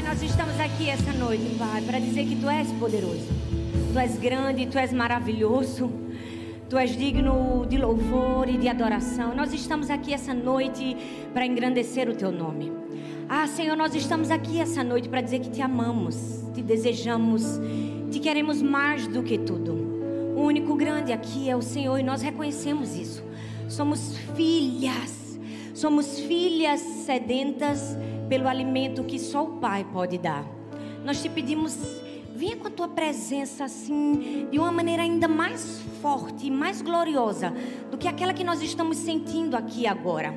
Pai, nós estamos aqui essa noite, Pai, para dizer que Tu és poderoso. Tu és grande, Tu és maravilhoso. Tu és digno de louvor e de adoração. Nós estamos aqui essa noite para engrandecer o Teu nome. Ah, Senhor, nós estamos aqui essa noite para dizer que Te amamos, Te desejamos, Te queremos mais do que tudo. O único grande aqui é o Senhor e nós reconhecemos isso. Somos filhas, somos filhas sedentas pelo alimento que só o Pai pode dar. Nós te pedimos, venha com a tua presença assim, de uma maneira ainda mais forte e mais gloriosa do que aquela que nós estamos sentindo aqui agora.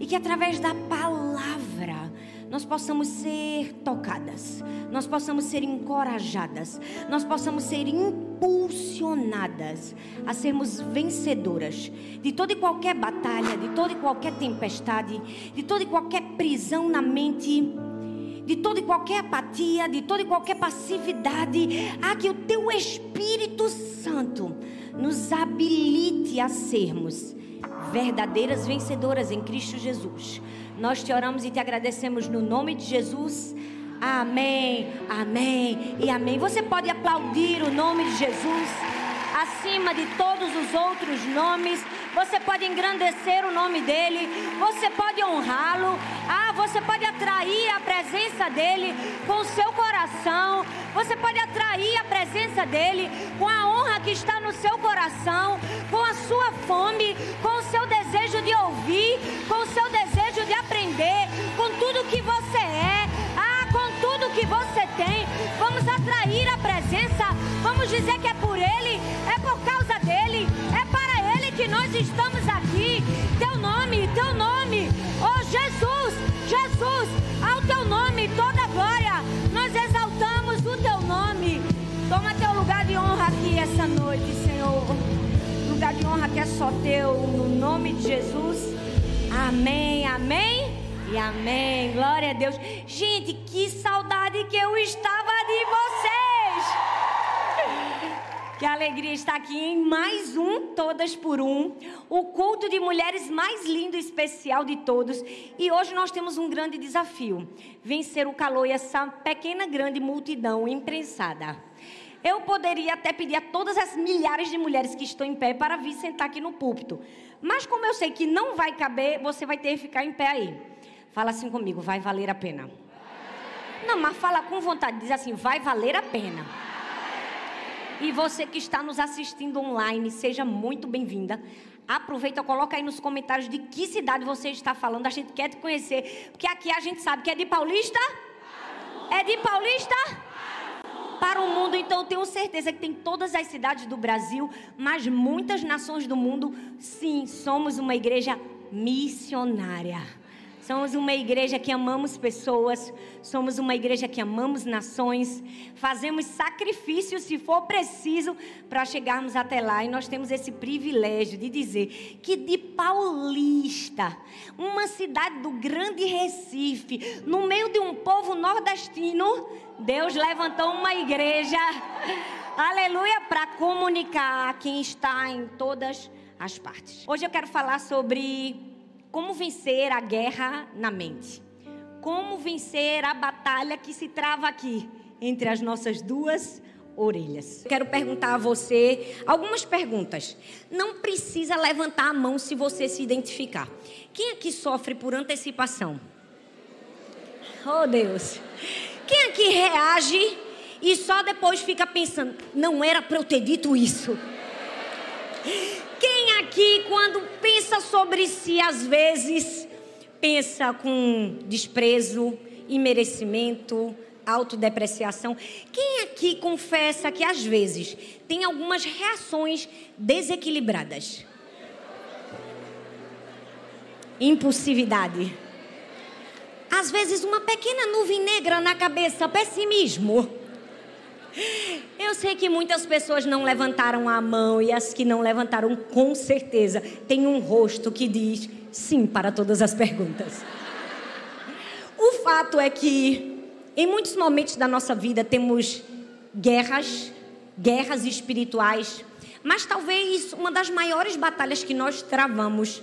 E que através da palavra nós possamos ser tocadas, nós possamos ser encorajadas, nós possamos ser impulsionadas a sermos vencedoras de toda e qualquer batalha, de toda e qualquer tempestade, de toda e qualquer prisão na mente de toda e qualquer apatia, de toda e qualquer passividade, a que o teu Espírito Santo nos habilite a sermos verdadeiras vencedoras em Cristo Jesus. Nós te oramos e te agradecemos no nome de Jesus. Amém, amém e amém. Você pode aplaudir o nome de Jesus acima de todos os outros nomes. Você pode engrandecer o nome dele, você pode honrá-lo. Ah, você pode atrair a presença dele com o seu coração. Você pode atrair a presença dele com a honra que está no seu coração, com a sua fome, com o seu desejo de ouvir, com o seu desejo de aprender, com tudo que você é. Ah, com tudo que você tem. Vamos atrair a presença. Vamos dizer que é por ele, é por causa dele, é para nós estamos aqui. Teu nome, teu nome. Oh Jesus, Jesus, ao teu nome toda glória. Nós exaltamos o teu nome. Toma teu lugar de honra aqui essa noite, Senhor. Lugar de honra que é só teu, no nome de Jesus. Amém, amém e amém. Glória a Deus. Gente, que saudade que eu estava de vocês. Que alegria estar aqui em mais um Todas por Um, o culto de mulheres mais lindo e especial de todos. E hoje nós temos um grande desafio: vencer o calor e essa pequena, grande multidão imprensada. Eu poderia até pedir a todas as milhares de mulheres que estão em pé para vir sentar aqui no púlpito. Mas como eu sei que não vai caber, você vai ter que ficar em pé aí. Fala assim comigo, vai valer a pena. Não, mas fala com vontade, diz assim, vai valer a pena. E você que está nos assistindo online, seja muito bem-vinda. Aproveita, coloca aí nos comentários de que cidade você está falando. A gente quer te conhecer. Porque aqui a gente sabe que é de Paulista. É de Paulista? Para o mundo, então eu tenho certeza que tem todas as cidades do Brasil, mas muitas nações do mundo. Sim, somos uma igreja missionária. Somos uma igreja que amamos pessoas, somos uma igreja que amamos nações, fazemos sacrifícios se for preciso para chegarmos até lá. E nós temos esse privilégio de dizer que de Paulista, uma cidade do Grande Recife, no meio de um povo nordestino, Deus levantou uma igreja, aleluia, para comunicar a quem está em todas as partes. Hoje eu quero falar sobre como vencer a guerra na mente. Como vencer a batalha que se trava aqui entre as nossas duas orelhas. Quero perguntar a você algumas perguntas. Não precisa levantar a mão se você se identificar. Quem aqui sofre por antecipação? Oh Deus. Quem aqui reage e só depois fica pensando, não era para eu ter dito isso? Aqui, quando pensa sobre si, às vezes, pensa com desprezo, imerecimento, autodepreciação? Quem aqui confessa que, às vezes, tem algumas reações desequilibradas? Impulsividade. Às vezes, uma pequena nuvem negra na cabeça, pessimismo. Eu sei que muitas pessoas não levantaram a mão e as que não levantaram, com certeza, têm um rosto que diz sim para todas as perguntas. O fato é que, em muitos momentos da nossa vida, temos guerras, guerras espirituais, mas talvez uma das maiores batalhas que nós travamos,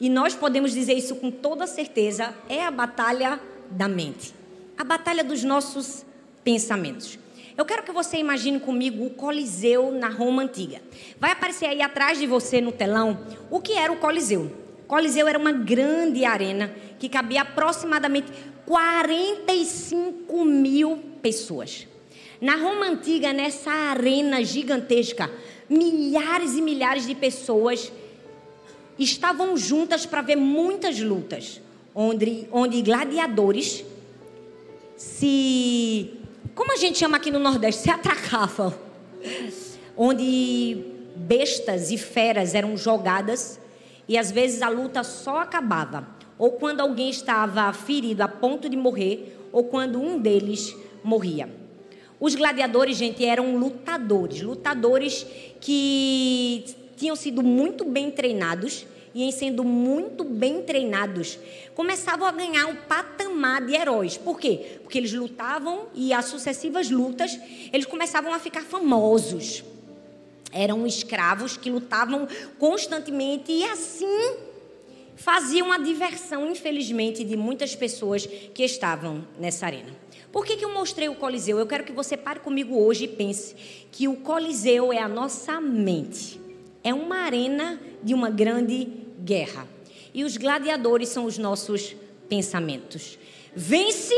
e nós podemos dizer isso com toda certeza, é a batalha da mente a batalha dos nossos pensamentos. Eu quero que você imagine comigo o Coliseu na Roma antiga. Vai aparecer aí atrás de você no telão o que era o Coliseu. O Coliseu era uma grande arena que cabia aproximadamente 45 mil pessoas. Na Roma antiga, nessa arena gigantesca, milhares e milhares de pessoas estavam juntas para ver muitas lutas, onde, onde gladiadores se. Como a gente chama aqui no Nordeste? Se atracavam. Onde bestas e feras eram jogadas e às vezes a luta só acabava. Ou quando alguém estava ferido a ponto de morrer, ou quando um deles morria. Os gladiadores, gente, eram lutadores, lutadores que tinham sido muito bem treinados e em sendo muito bem treinados, começavam a ganhar um patamar de heróis. Por quê? Porque eles lutavam e as sucessivas lutas, eles começavam a ficar famosos. Eram escravos que lutavam constantemente e assim faziam a diversão, infelizmente, de muitas pessoas que estavam nessa arena. Por que, que eu mostrei o Coliseu? Eu quero que você pare comigo hoje e pense que o Coliseu é a nossa mente. É uma arena de uma grande guerra. E os gladiadores são os nossos pensamentos. Vence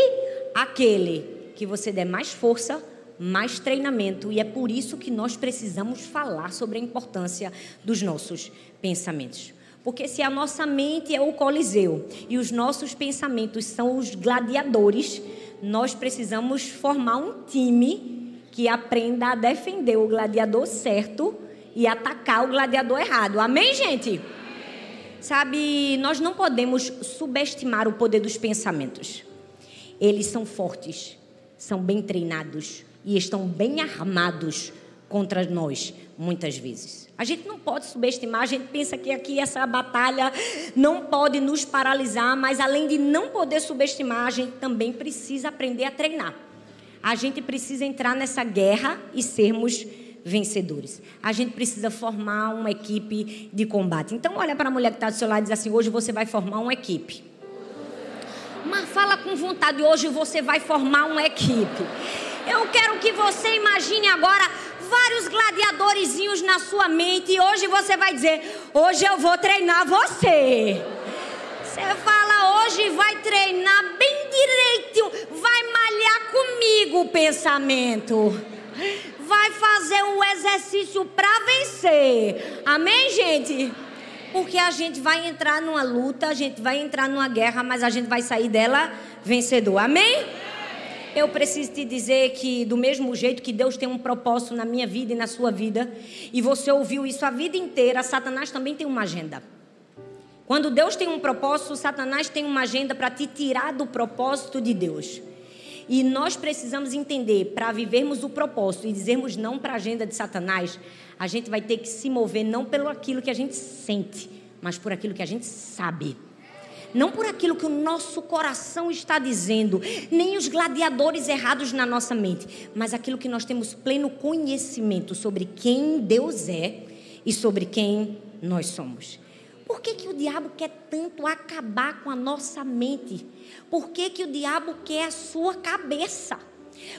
aquele que você der mais força, mais treinamento, e é por isso que nós precisamos falar sobre a importância dos nossos pensamentos. Porque se a nossa mente é o Coliseu e os nossos pensamentos são os gladiadores, nós precisamos formar um time que aprenda a defender o gladiador certo e atacar o gladiador errado. Amém, gente? Sabe, nós não podemos subestimar o poder dos pensamentos. Eles são fortes, são bem treinados e estão bem armados contra nós, muitas vezes. A gente não pode subestimar, a gente pensa que aqui essa batalha não pode nos paralisar, mas além de não poder subestimar, a gente também precisa aprender a treinar. A gente precisa entrar nessa guerra e sermos vencedores. A gente precisa formar uma equipe de combate. Então, olha para a mulher que está do seu lado e diz assim: hoje você vai formar uma equipe. Mas fala com vontade, hoje você vai formar uma equipe. Eu quero que você imagine agora vários gladiadorzinhos na sua mente e hoje você vai dizer: hoje eu vou treinar você. Você fala, hoje vai treinar bem direitinho, vai malhar comigo o pensamento. Vai fazer um exercício para vencer. Amém, gente? Porque a gente vai entrar numa luta, a gente vai entrar numa guerra, mas a gente vai sair dela vencedor. Amém? Eu preciso te dizer que, do mesmo jeito que Deus tem um propósito na minha vida e na sua vida, e você ouviu isso a vida inteira, Satanás também tem uma agenda. Quando Deus tem um propósito, Satanás tem uma agenda para te tirar do propósito de Deus. E nós precisamos entender, para vivermos o propósito e dizermos não para a agenda de Satanás, a gente vai ter que se mover não pelo aquilo que a gente sente, mas por aquilo que a gente sabe não por aquilo que o nosso coração está dizendo, nem os gladiadores errados na nossa mente, mas aquilo que nós temos pleno conhecimento sobre quem Deus é e sobre quem nós somos. Por que, que o diabo quer tanto acabar com a nossa mente? Por que, que o diabo quer a sua cabeça?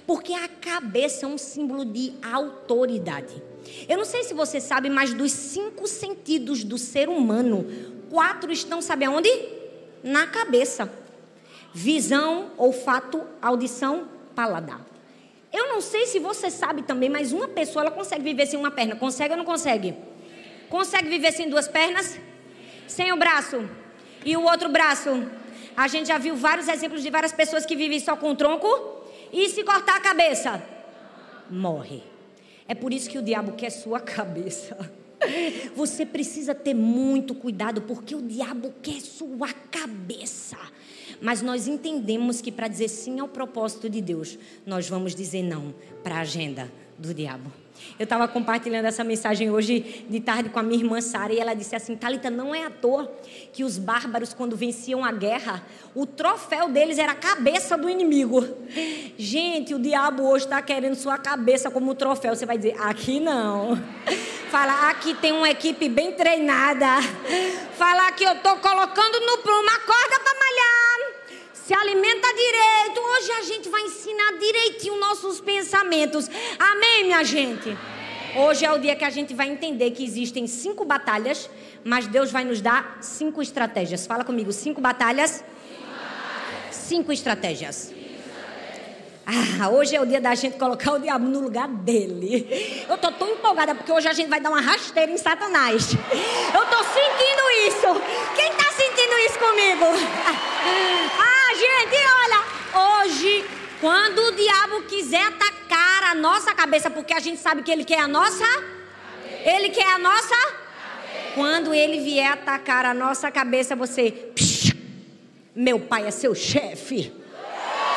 Porque a cabeça é um símbolo de autoridade. Eu não sei se você sabe, mas dos cinco sentidos do ser humano, quatro estão, sabe aonde? na cabeça. Visão, olfato, audição, paladar. Eu não sei se você sabe também, mas uma pessoa ela consegue viver sem uma perna. Consegue ou não consegue? Consegue viver sem duas pernas? Sem o braço? E o outro braço? A gente já viu vários exemplos de várias pessoas que vivem só com o tronco. E se cortar a cabeça? Morre. É por isso que o diabo quer sua cabeça. Você precisa ter muito cuidado, porque o diabo quer sua cabeça. Mas nós entendemos que para dizer sim ao propósito de Deus, nós vamos dizer não para a agenda do diabo. Eu estava compartilhando essa mensagem hoje de tarde com a minha irmã Sara e ela disse assim: Talita, não é à toa que os bárbaros, quando venciam a guerra, o troféu deles era a cabeça do inimigo. Gente, o diabo hoje está querendo sua cabeça como troféu. Você vai dizer: aqui não. Falar aqui tem uma equipe bem treinada. Falar que eu estou colocando no prumo uma corda para malhar. Se alimenta direito. Hoje a gente vai ensinar direitinho nossos pensamentos. Amém, minha gente? Hoje é o dia que a gente vai entender que existem cinco batalhas, mas Deus vai nos dar cinco estratégias. Fala comigo, cinco batalhas, cinco estratégias. Ah, hoje é o dia da gente colocar o diabo no lugar dele. Eu tô tão empolgada porque hoje a gente vai dar uma rasteira em Satanás. Eu tô sentindo isso. Quem tá sentindo isso comigo? Ah, gente, olha, hoje quando o diabo quiser atacar a nossa cabeça, porque a gente sabe que ele quer a nossa ele quer a nossa quando ele vier atacar a nossa cabeça, você, meu pai é seu chefe.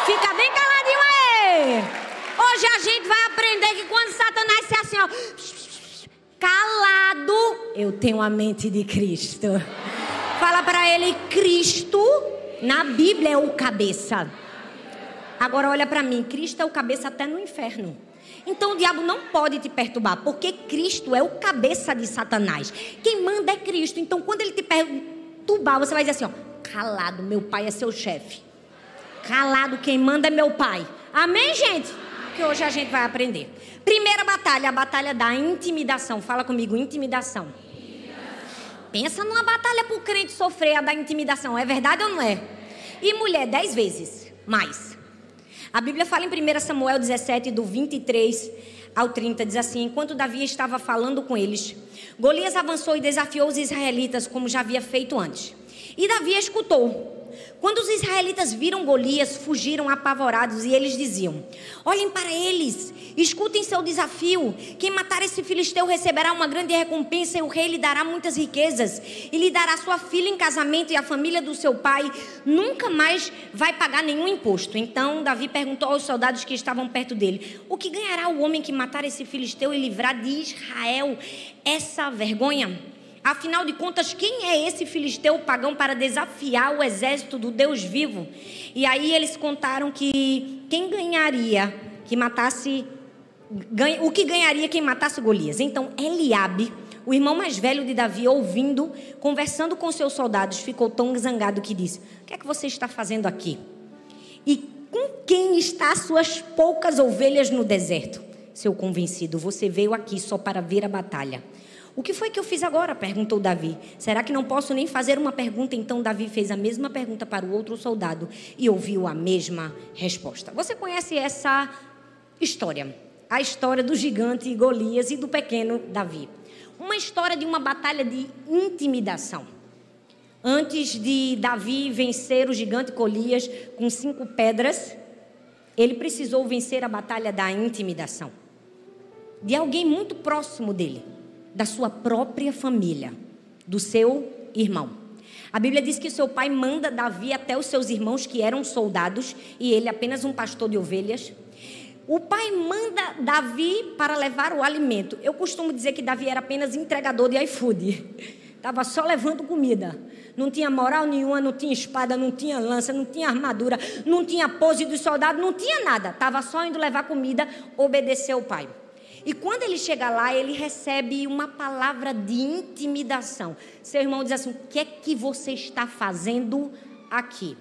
Fica bem caladinho Hoje a gente vai aprender que quando Satanás se assim, ó, calado, eu tenho a mente de Cristo. Fala para ele, Cristo na Bíblia é o cabeça. Agora olha para mim, Cristo é o cabeça até no inferno. Então o diabo não pode te perturbar, porque Cristo é o cabeça de Satanás. Quem manda é Cristo. Então quando ele te perturbar, você vai dizer assim, ó, calado, meu pai é seu chefe. Calado, quem manda é meu pai. Amém, gente? Que hoje a gente vai aprender. Primeira batalha, a batalha da intimidação. Fala comigo, intimidação. Pensa numa batalha para o crente sofrer a da intimidação. É verdade ou não é? E mulher, dez vezes mais. A Bíblia fala em 1 Samuel 17, do 23 ao 30, diz assim: Enquanto Davi estava falando com eles, Golias avançou e desafiou os israelitas, como já havia feito antes. E Davi escutou. Quando os israelitas viram Golias, fugiram apavorados e eles diziam: Olhem para eles, escutem seu desafio. Quem matar esse filisteu receberá uma grande recompensa e o rei lhe dará muitas riquezas. E lhe dará sua filha em casamento e a família do seu pai nunca mais vai pagar nenhum imposto. Então Davi perguntou aos soldados que estavam perto dele: O que ganhará o homem que matar esse filisteu e livrar de Israel essa vergonha? Afinal de contas, quem é esse filisteu pagão para desafiar o exército do Deus vivo? E aí eles contaram que quem ganharia que matasse o que ganharia quem matasse Golias. Então, Eliabe, o irmão mais velho de Davi, ouvindo, conversando com seus soldados, ficou tão zangado que disse: "O que é que você está fazendo aqui? E com quem está suas poucas ovelhas no deserto?" Seu convencido, você veio aqui só para ver a batalha. O que foi que eu fiz agora? perguntou Davi. Será que não posso nem fazer uma pergunta? Então Davi fez a mesma pergunta para o outro soldado e ouviu a mesma resposta. Você conhece essa história? A história do gigante Golias e do pequeno Davi. Uma história de uma batalha de intimidação. Antes de Davi vencer o gigante Golias com cinco pedras, ele precisou vencer a batalha da intimidação de alguém muito próximo dele da sua própria família, do seu irmão. A Bíblia diz que seu pai manda Davi até os seus irmãos que eram soldados e ele apenas um pastor de ovelhas. O pai manda Davi para levar o alimento. Eu costumo dizer que Davi era apenas entregador de iFood. Estava só levando comida. Não tinha moral nenhuma, não tinha espada, não tinha lança, não tinha armadura, não tinha pose dos soldados, não tinha nada. Estava só indo levar comida, obedecer ao pai. E quando ele chega lá, ele recebe uma palavra de intimidação. Seu irmão diz assim: O que é que você está fazendo aqui?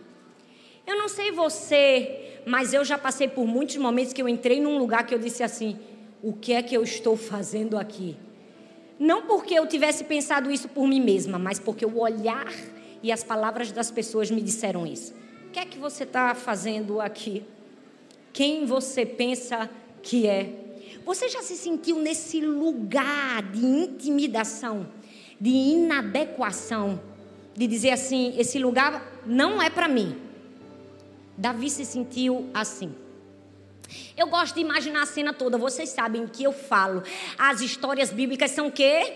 Eu não sei você, mas eu já passei por muitos momentos que eu entrei num lugar que eu disse assim: O que é que eu estou fazendo aqui? Não porque eu tivesse pensado isso por mim mesma, mas porque o olhar e as palavras das pessoas me disseram isso. O que é que você está fazendo aqui? Quem você pensa que é? Você já se sentiu nesse lugar de intimidação, de inadequação, de dizer assim: esse lugar não é para mim? Davi se sentiu assim. Eu gosto de imaginar a cena toda. Vocês sabem que eu falo. As histórias bíblicas são quê?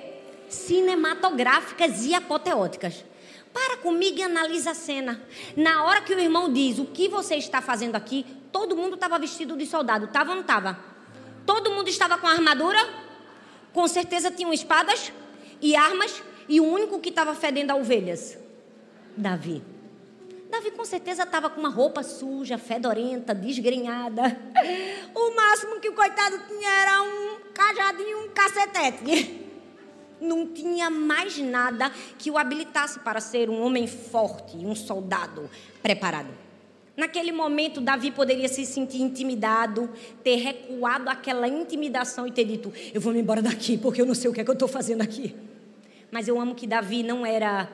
Cinematográficas e apoteóticas. Para comigo e analisa a cena. Na hora que o irmão diz o que você está fazendo aqui, todo mundo estava vestido de soldado. Estava ou não estava? Todo mundo estava com armadura, com certeza tinham espadas e armas, e o único que estava fedendo a ovelhas, Davi. Davi com certeza estava com uma roupa suja, fedorenta, desgrenhada. O máximo que o coitado tinha era um cajadinho, um cacetete. Não tinha mais nada que o habilitasse para ser um homem forte, um soldado preparado. Naquele momento, Davi poderia se sentir intimidado, ter recuado aquela intimidação e ter dito: Eu vou me embora daqui porque eu não sei o que é que eu estou fazendo aqui. Mas eu amo que Davi não era.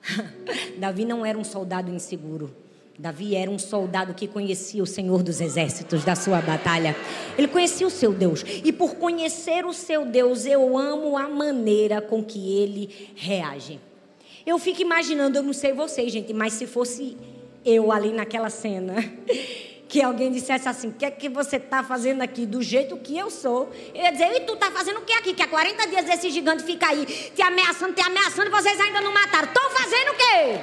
Davi não era um soldado inseguro. Davi era um soldado que conhecia o Senhor dos exércitos da sua batalha. Ele conhecia o seu Deus. E por conhecer o seu Deus, eu amo a maneira com que ele reage. Eu fico imaginando, eu não sei vocês, gente, mas se fosse eu ali naquela cena, que alguém dissesse assim: O que é que você está fazendo aqui? Do jeito que eu sou. Eu ia dizer: E tu está fazendo o que aqui? Que há 40 dias esse gigante fica aí te ameaçando, te ameaçando e vocês ainda não mataram. Estão fazendo o quê?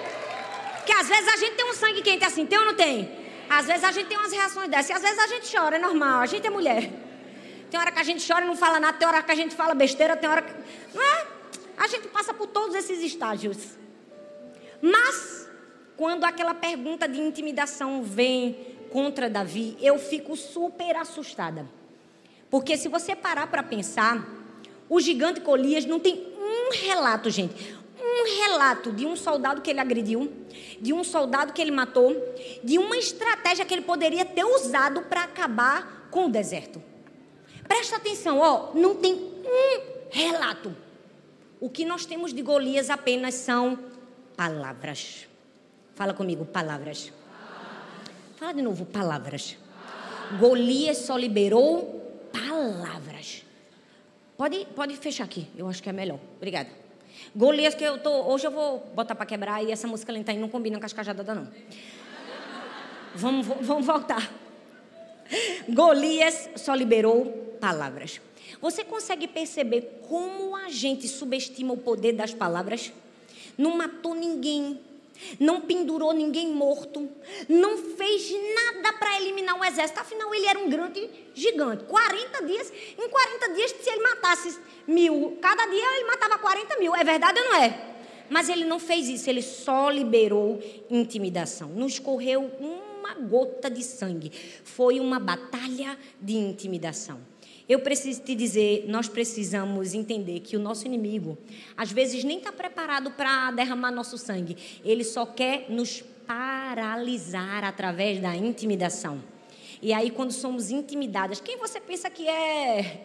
Porque às vezes a gente tem um sangue quente assim, tem ou não tem? Às vezes a gente tem umas reações dessas. E às vezes a gente chora, é normal. A gente é mulher. Tem hora que a gente chora e não fala nada, tem hora que a gente fala besteira, tem hora que. Não é? A gente passa por todos esses estágios. Mas, quando aquela pergunta de intimidação vem contra Davi, eu fico super assustada. Porque se você parar para pensar, o gigante Golias não tem um relato, gente. Um relato de um soldado que ele agrediu, de um soldado que ele matou, de uma estratégia que ele poderia ter usado para acabar com o deserto. Presta atenção, ó, não tem um relato. O que nós temos de Golias apenas são palavras. Fala comigo, palavras. Fala de novo, palavras. Golias só liberou palavras. Pode, pode fechar aqui, eu acho que é melhor. Obrigada. Golias, que eu tô. Hoje eu vou botar para quebrar e essa música lenta aí não combina com as cajadas, não. Vamos, vamos voltar. Golias só liberou palavras. Você consegue perceber como a gente subestima o poder das palavras? Não matou ninguém, não pendurou ninguém morto, não fez nada para eliminar o exército. Afinal, ele era um grande gigante. 40 dias, em 40 dias, se ele matasse mil, cada dia ele matava 40 mil. É verdade ou não é? Mas ele não fez isso, ele só liberou intimidação. Não escorreu uma gota de sangue. Foi uma batalha de intimidação. Eu preciso te dizer, nós precisamos entender que o nosso inimigo, às vezes, nem está preparado para derramar nosso sangue. Ele só quer nos paralisar através da intimidação. E aí, quando somos intimidadas, quem você pensa que é?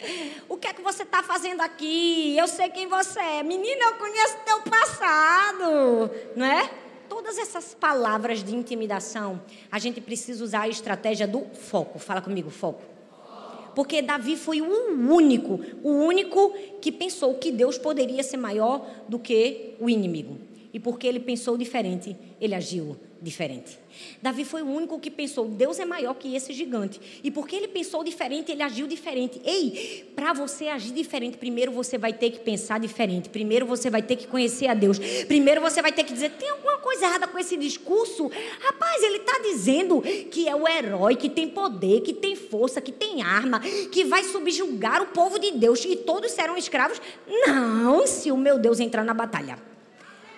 O que é que você está fazendo aqui? Eu sei quem você é. Menina, eu conheço teu passado. Não é? Todas essas palavras de intimidação, a gente precisa usar a estratégia do foco. Fala comigo, foco. Porque Davi foi o único, o único que pensou que Deus poderia ser maior do que o inimigo. E porque ele pensou diferente, ele agiu diferente. Davi foi o único que pensou: Deus é maior que esse gigante. E porque ele pensou diferente, ele agiu diferente. Ei, para você agir diferente, primeiro você vai ter que pensar diferente. Primeiro você vai ter que conhecer a Deus. Primeiro você vai ter que dizer: tem alguma coisa errada com esse discurso? Rapaz, ele está dizendo que é o herói, que tem poder, que tem força, que tem arma, que vai subjugar o povo de Deus e todos serão escravos. Não, se o meu Deus entrar na batalha.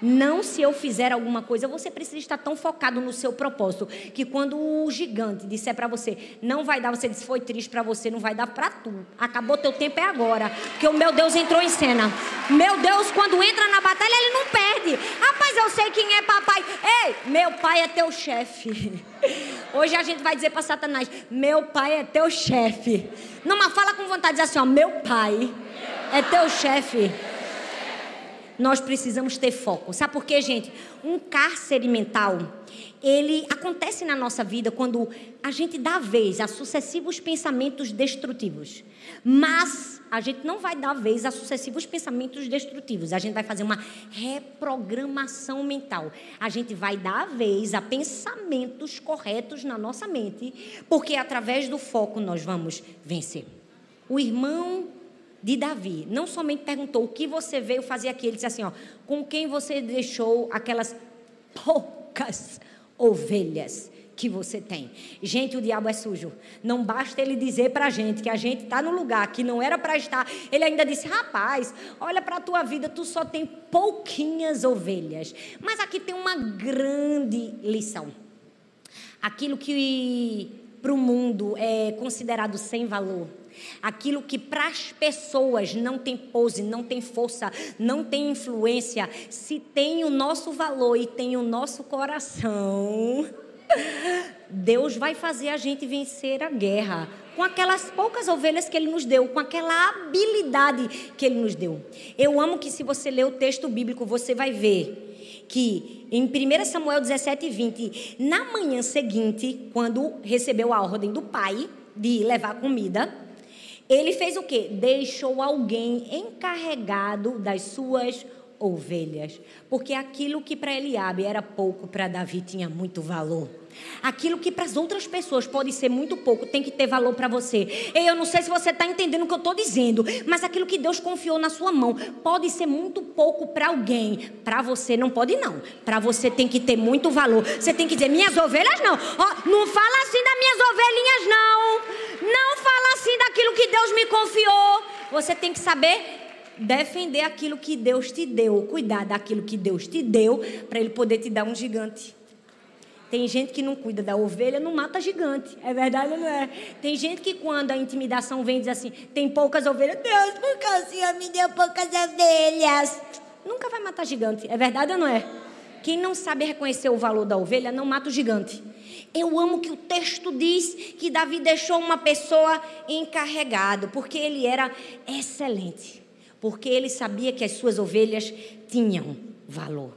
Não se eu fizer alguma coisa, você precisa estar tão focado no seu propósito que quando o gigante disser para você, não vai dar, você disse, foi triste para você, não vai dar para tu. Acabou teu tempo é agora, porque o meu Deus entrou em cena. Meu Deus, quando entra na batalha, ele não perde. Rapaz, eu sei quem é papai. Ei, meu pai é teu chefe. Hoje a gente vai dizer para Satanás, meu pai é teu chefe. Não, mas fala com vontade, diz assim, ó, meu pai é teu chefe nós precisamos ter foco. Sabe por quê, gente? Um cárcere mental, ele acontece na nossa vida quando a gente dá vez a sucessivos pensamentos destrutivos. Mas a gente não vai dar vez a sucessivos pensamentos destrutivos. A gente vai fazer uma reprogramação mental. A gente vai dar vez a pensamentos corretos na nossa mente, porque através do foco nós vamos vencer. O irmão de Davi não somente perguntou o que você veio fazer aqui, ele disse assim: ó, com quem você deixou aquelas poucas ovelhas que você tem. Gente, o diabo é sujo. Não basta ele dizer para a gente que a gente está no lugar que não era para estar. Ele ainda disse: rapaz, olha para a tua vida, tu só tem pouquinhas ovelhas. Mas aqui tem uma grande lição. Aquilo que para o mundo é considerado sem valor Aquilo que para as pessoas não tem pose, não tem força, não tem influência, se tem o nosso valor e tem o nosso coração, Deus vai fazer a gente vencer a guerra com aquelas poucas ovelhas que ele nos deu, com aquela habilidade que ele nos deu. Eu amo que se você ler o texto bíblico, você vai ver que em 1 Samuel 17, 20, na manhã seguinte, quando recebeu a ordem do pai de levar comida, ele fez o quê? Deixou alguém encarregado das suas ovelhas. Porque aquilo que para Eliabe era pouco, para Davi tinha muito valor. Aquilo que para as outras pessoas pode ser muito pouco, tem que ter valor para você. Eu não sei se você está entendendo o que eu estou dizendo, mas aquilo que Deus confiou na sua mão pode ser muito pouco para alguém. Para você não pode, não. Para você tem que ter muito valor. Você tem que dizer: minhas ovelhas não. Oh, não fala assim das minhas ovelhinhas, não. Não fala assim daquilo que Deus me confiou. Você tem que saber defender aquilo que Deus te deu, cuidar daquilo que Deus te deu, para Ele poder te dar um gigante. Tem gente que não cuida da ovelha, não mata gigante. É verdade ou não é? Tem gente que quando a intimidação vem diz assim, tem poucas ovelhas, Deus, por que o Senhor me deu poucas ovelhas? Nunca vai matar gigante. É verdade ou não é? Quem não sabe reconhecer o valor da ovelha não mata o gigante. Eu amo que o texto diz que Davi deixou uma pessoa encarregado, porque ele era excelente. Porque ele sabia que as suas ovelhas tinham valor.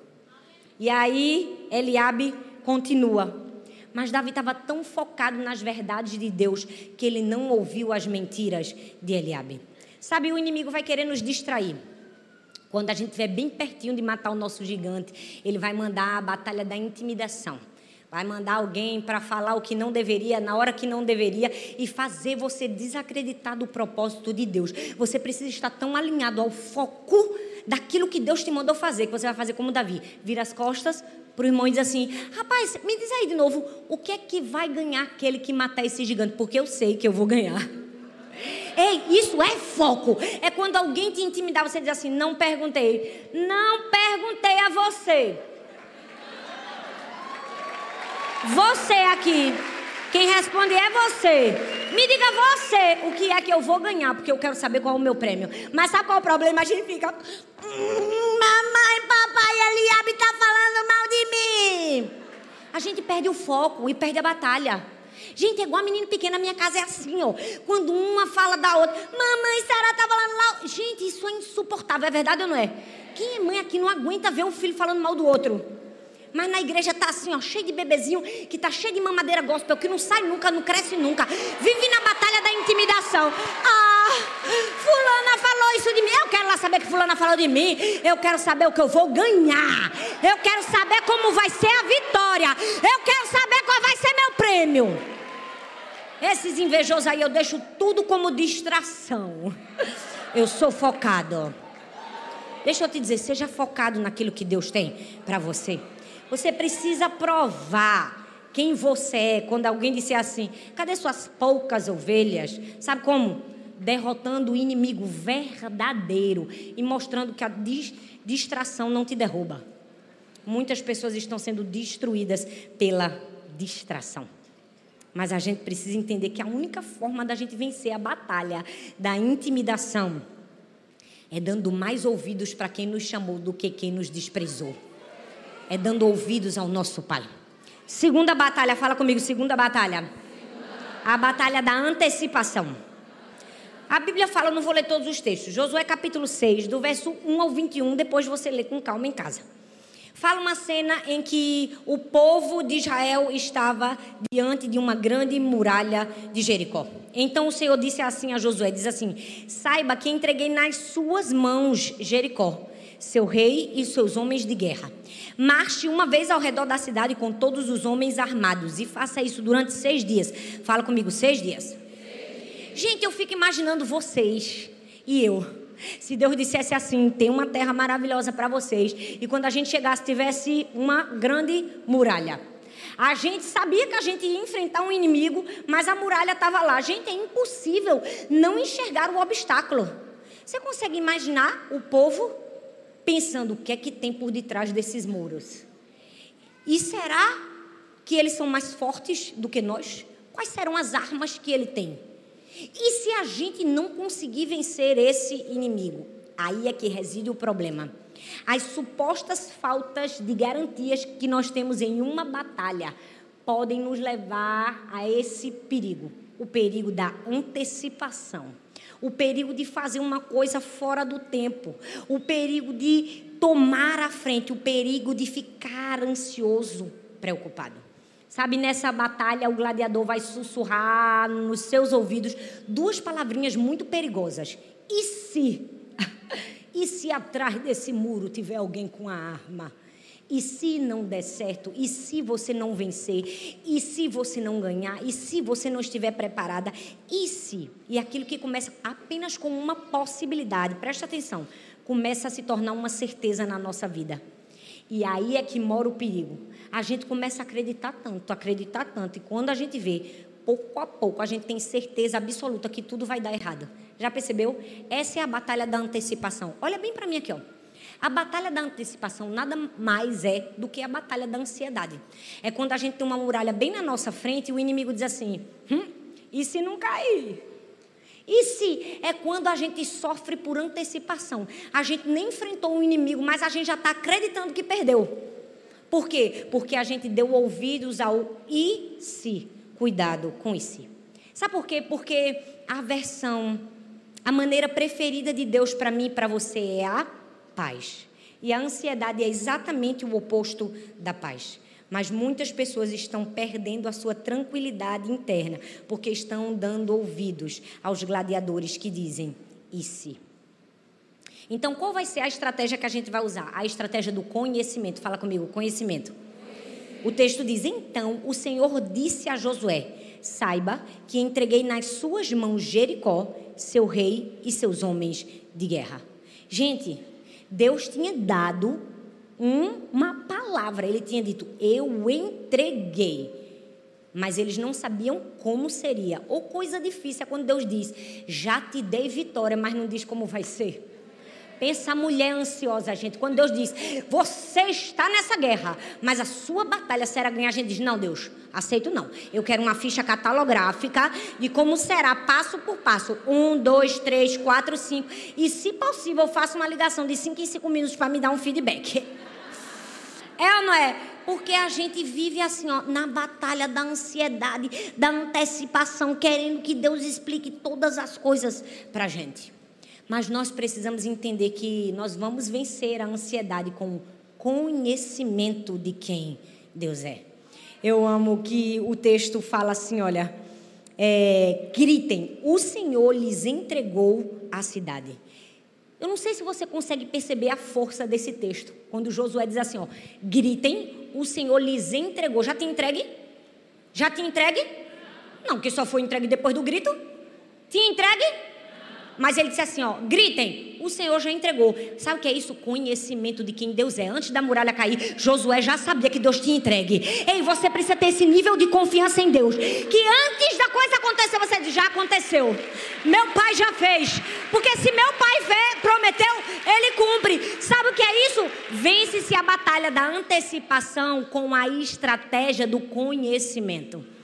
E aí Eliabe continua. Mas Davi estava tão focado nas verdades de Deus que ele não ouviu as mentiras de Eliabe. Sabe, o inimigo vai querer nos distrair. Quando a gente estiver bem pertinho de matar o nosso gigante, ele vai mandar a batalha da intimidação. Vai mandar alguém para falar o que não deveria, na hora que não deveria, e fazer você desacreditar do propósito de Deus. Você precisa estar tão alinhado ao foco daquilo que Deus te mandou fazer, que você vai fazer como Davi. Vira as costas, para o irmão e diz assim: Rapaz, me diz aí de novo, o que é que vai ganhar aquele que matar esse gigante? Porque eu sei que eu vou ganhar. Ei, isso é foco. É quando alguém te intimidar, você diz assim: Não perguntei. Não perguntei a você. Você aqui. Quem responde é você. Me diga você o que é que eu vou ganhar, porque eu quero saber qual é o meu prêmio. Mas sabe qual é o problema? A gente fica. Hum, mamãe, papai, Eliabe está falando mal de mim. A gente perde o foco e perde a batalha. Gente, é igual a menina pequena, na minha casa é assim, ó. Quando uma fala da outra, mamãe, Sara tá falando mal. Gente, isso é insuportável, é verdade ou não é? Quem é mãe aqui não aguenta ver um filho falando mal do outro? Mas na igreja tá assim, ó, cheio de bebezinho, que tá cheio de mamadeira gospel, que não sai nunca, não cresce nunca. Vive na batalha da intimidação. Ah, fulana falou isso de mim. Eu quero lá saber que fulana falou de mim. Eu quero saber o que eu vou ganhar. Eu quero saber como vai ser a vitória. Eu quero saber qual vai ser meu prêmio. Esses invejosos aí eu deixo tudo como distração. Eu sou focado. Deixa eu te dizer, seja focado naquilo que Deus tem para você. Você precisa provar quem você é. Quando alguém disser assim, cadê suas poucas ovelhas? Sabe como? Derrotando o inimigo verdadeiro e mostrando que a distração não te derruba. Muitas pessoas estão sendo destruídas pela distração. Mas a gente precisa entender que a única forma da gente vencer a batalha da intimidação é dando mais ouvidos para quem nos chamou do que quem nos desprezou é dando ouvidos ao nosso Pai. Segunda batalha, fala comigo, segunda batalha. A batalha da antecipação. A Bíblia fala, eu não vou ler todos os textos. Josué capítulo 6, do verso 1 ao 21, depois você lê com calma em casa. Fala uma cena em que o povo de Israel estava diante de uma grande muralha de Jericó. Então o Senhor disse assim a Josué, diz assim: "Saiba que entreguei nas suas mãos Jericó, seu rei e seus homens de guerra. Marche uma vez ao redor da cidade com todos os homens armados e faça isso durante seis dias. Fala comigo, seis dias. Gente, eu fico imaginando vocês e eu. Se Deus dissesse assim, tem uma terra maravilhosa para vocês, e quando a gente chegasse tivesse uma grande muralha. A gente sabia que a gente ia enfrentar um inimigo, mas a muralha estava lá. Gente, é impossível não enxergar o obstáculo. Você consegue imaginar o povo pensando o que é que tem por detrás desses muros. E será que eles são mais fortes do que nós? Quais serão as armas que ele tem? E se a gente não conseguir vencer esse inimigo? Aí é que reside o problema. As supostas faltas de garantias que nós temos em uma batalha podem nos levar a esse perigo, o perigo da antecipação, o perigo de fazer uma coisa fora do tempo, o perigo de tomar a frente, o perigo de ficar ansioso, preocupado. Sabe, nessa batalha o gladiador vai sussurrar nos seus ouvidos duas palavrinhas muito perigosas. E se? E se atrás desse muro tiver alguém com a arma? E se não der certo? E se você não vencer? E se você não ganhar? E se você não estiver preparada? E se? E aquilo que começa apenas com uma possibilidade, presta atenção, começa a se tornar uma certeza na nossa vida. E aí é que mora o perigo. A gente começa a acreditar tanto, acreditar tanto, e quando a gente vê, pouco a pouco, a gente tem certeza absoluta que tudo vai dar errado. Já percebeu? Essa é a batalha da antecipação. Olha bem para mim aqui, ó. A batalha da antecipação nada mais é do que a batalha da ansiedade. É quando a gente tem uma muralha bem na nossa frente e o inimigo diz assim: hum, e se não cair? E se é quando a gente sofre por antecipação? A gente nem enfrentou o inimigo, mas a gente já está acreditando que perdeu. Por quê? Porque a gente deu ouvidos ao e se. Cuidado com e se. Sabe por quê? Porque a versão, a maneira preferida de Deus para mim e para você é a paz. E a ansiedade é exatamente o oposto da paz. Mas muitas pessoas estão perdendo a sua tranquilidade interna, porque estão dando ouvidos aos gladiadores que dizem: e se? Então, qual vai ser a estratégia que a gente vai usar? A estratégia do conhecimento. Fala comigo, conhecimento. O texto diz: Então o Senhor disse a Josué: Saiba que entreguei nas suas mãos Jericó, seu rei e seus homens de guerra. Gente, Deus tinha dado um, uma palavra, ele tinha dito: Eu entreguei. Mas eles não sabiam como seria. Ou coisa difícil é quando Deus diz: Já te dei vitória, mas não diz como vai ser. Pensa a mulher ansiosa, gente. Quando Deus diz, você está nessa guerra, mas a sua batalha será ganhar, a gente diz, não, Deus, aceito não. Eu quero uma ficha catalográfica de como será, passo por passo. Um, dois, três, quatro, cinco. E, se possível, eu faço uma ligação de cinco em cinco minutos para me dar um feedback. É ou não é? Porque a gente vive assim, ó, na batalha da ansiedade, da antecipação, querendo que Deus explique todas as coisas para gente. Mas nós precisamos entender que nós vamos vencer a ansiedade com conhecimento de quem Deus é. Eu amo que o texto fala assim: olha, é, gritem, o Senhor lhes entregou a cidade. Eu não sei se você consegue perceber a força desse texto, quando Josué diz assim: ó, gritem, o Senhor lhes entregou. Já te entregue? Já te entregue? Não, que só foi entregue depois do grito. Te entregue? Mas ele disse assim: ó, gritem, o Senhor já entregou. Sabe o que é isso? Conhecimento de quem Deus é. Antes da muralha cair, Josué já sabia que Deus tinha entregue. Ei, você precisa ter esse nível de confiança em Deus. Que antes da coisa acontecer, você diz: já aconteceu. Meu pai já fez. Porque se meu pai vê, prometeu, ele cumpre. Sabe o que é isso? Vence-se a batalha da antecipação com a estratégia do conhecimento.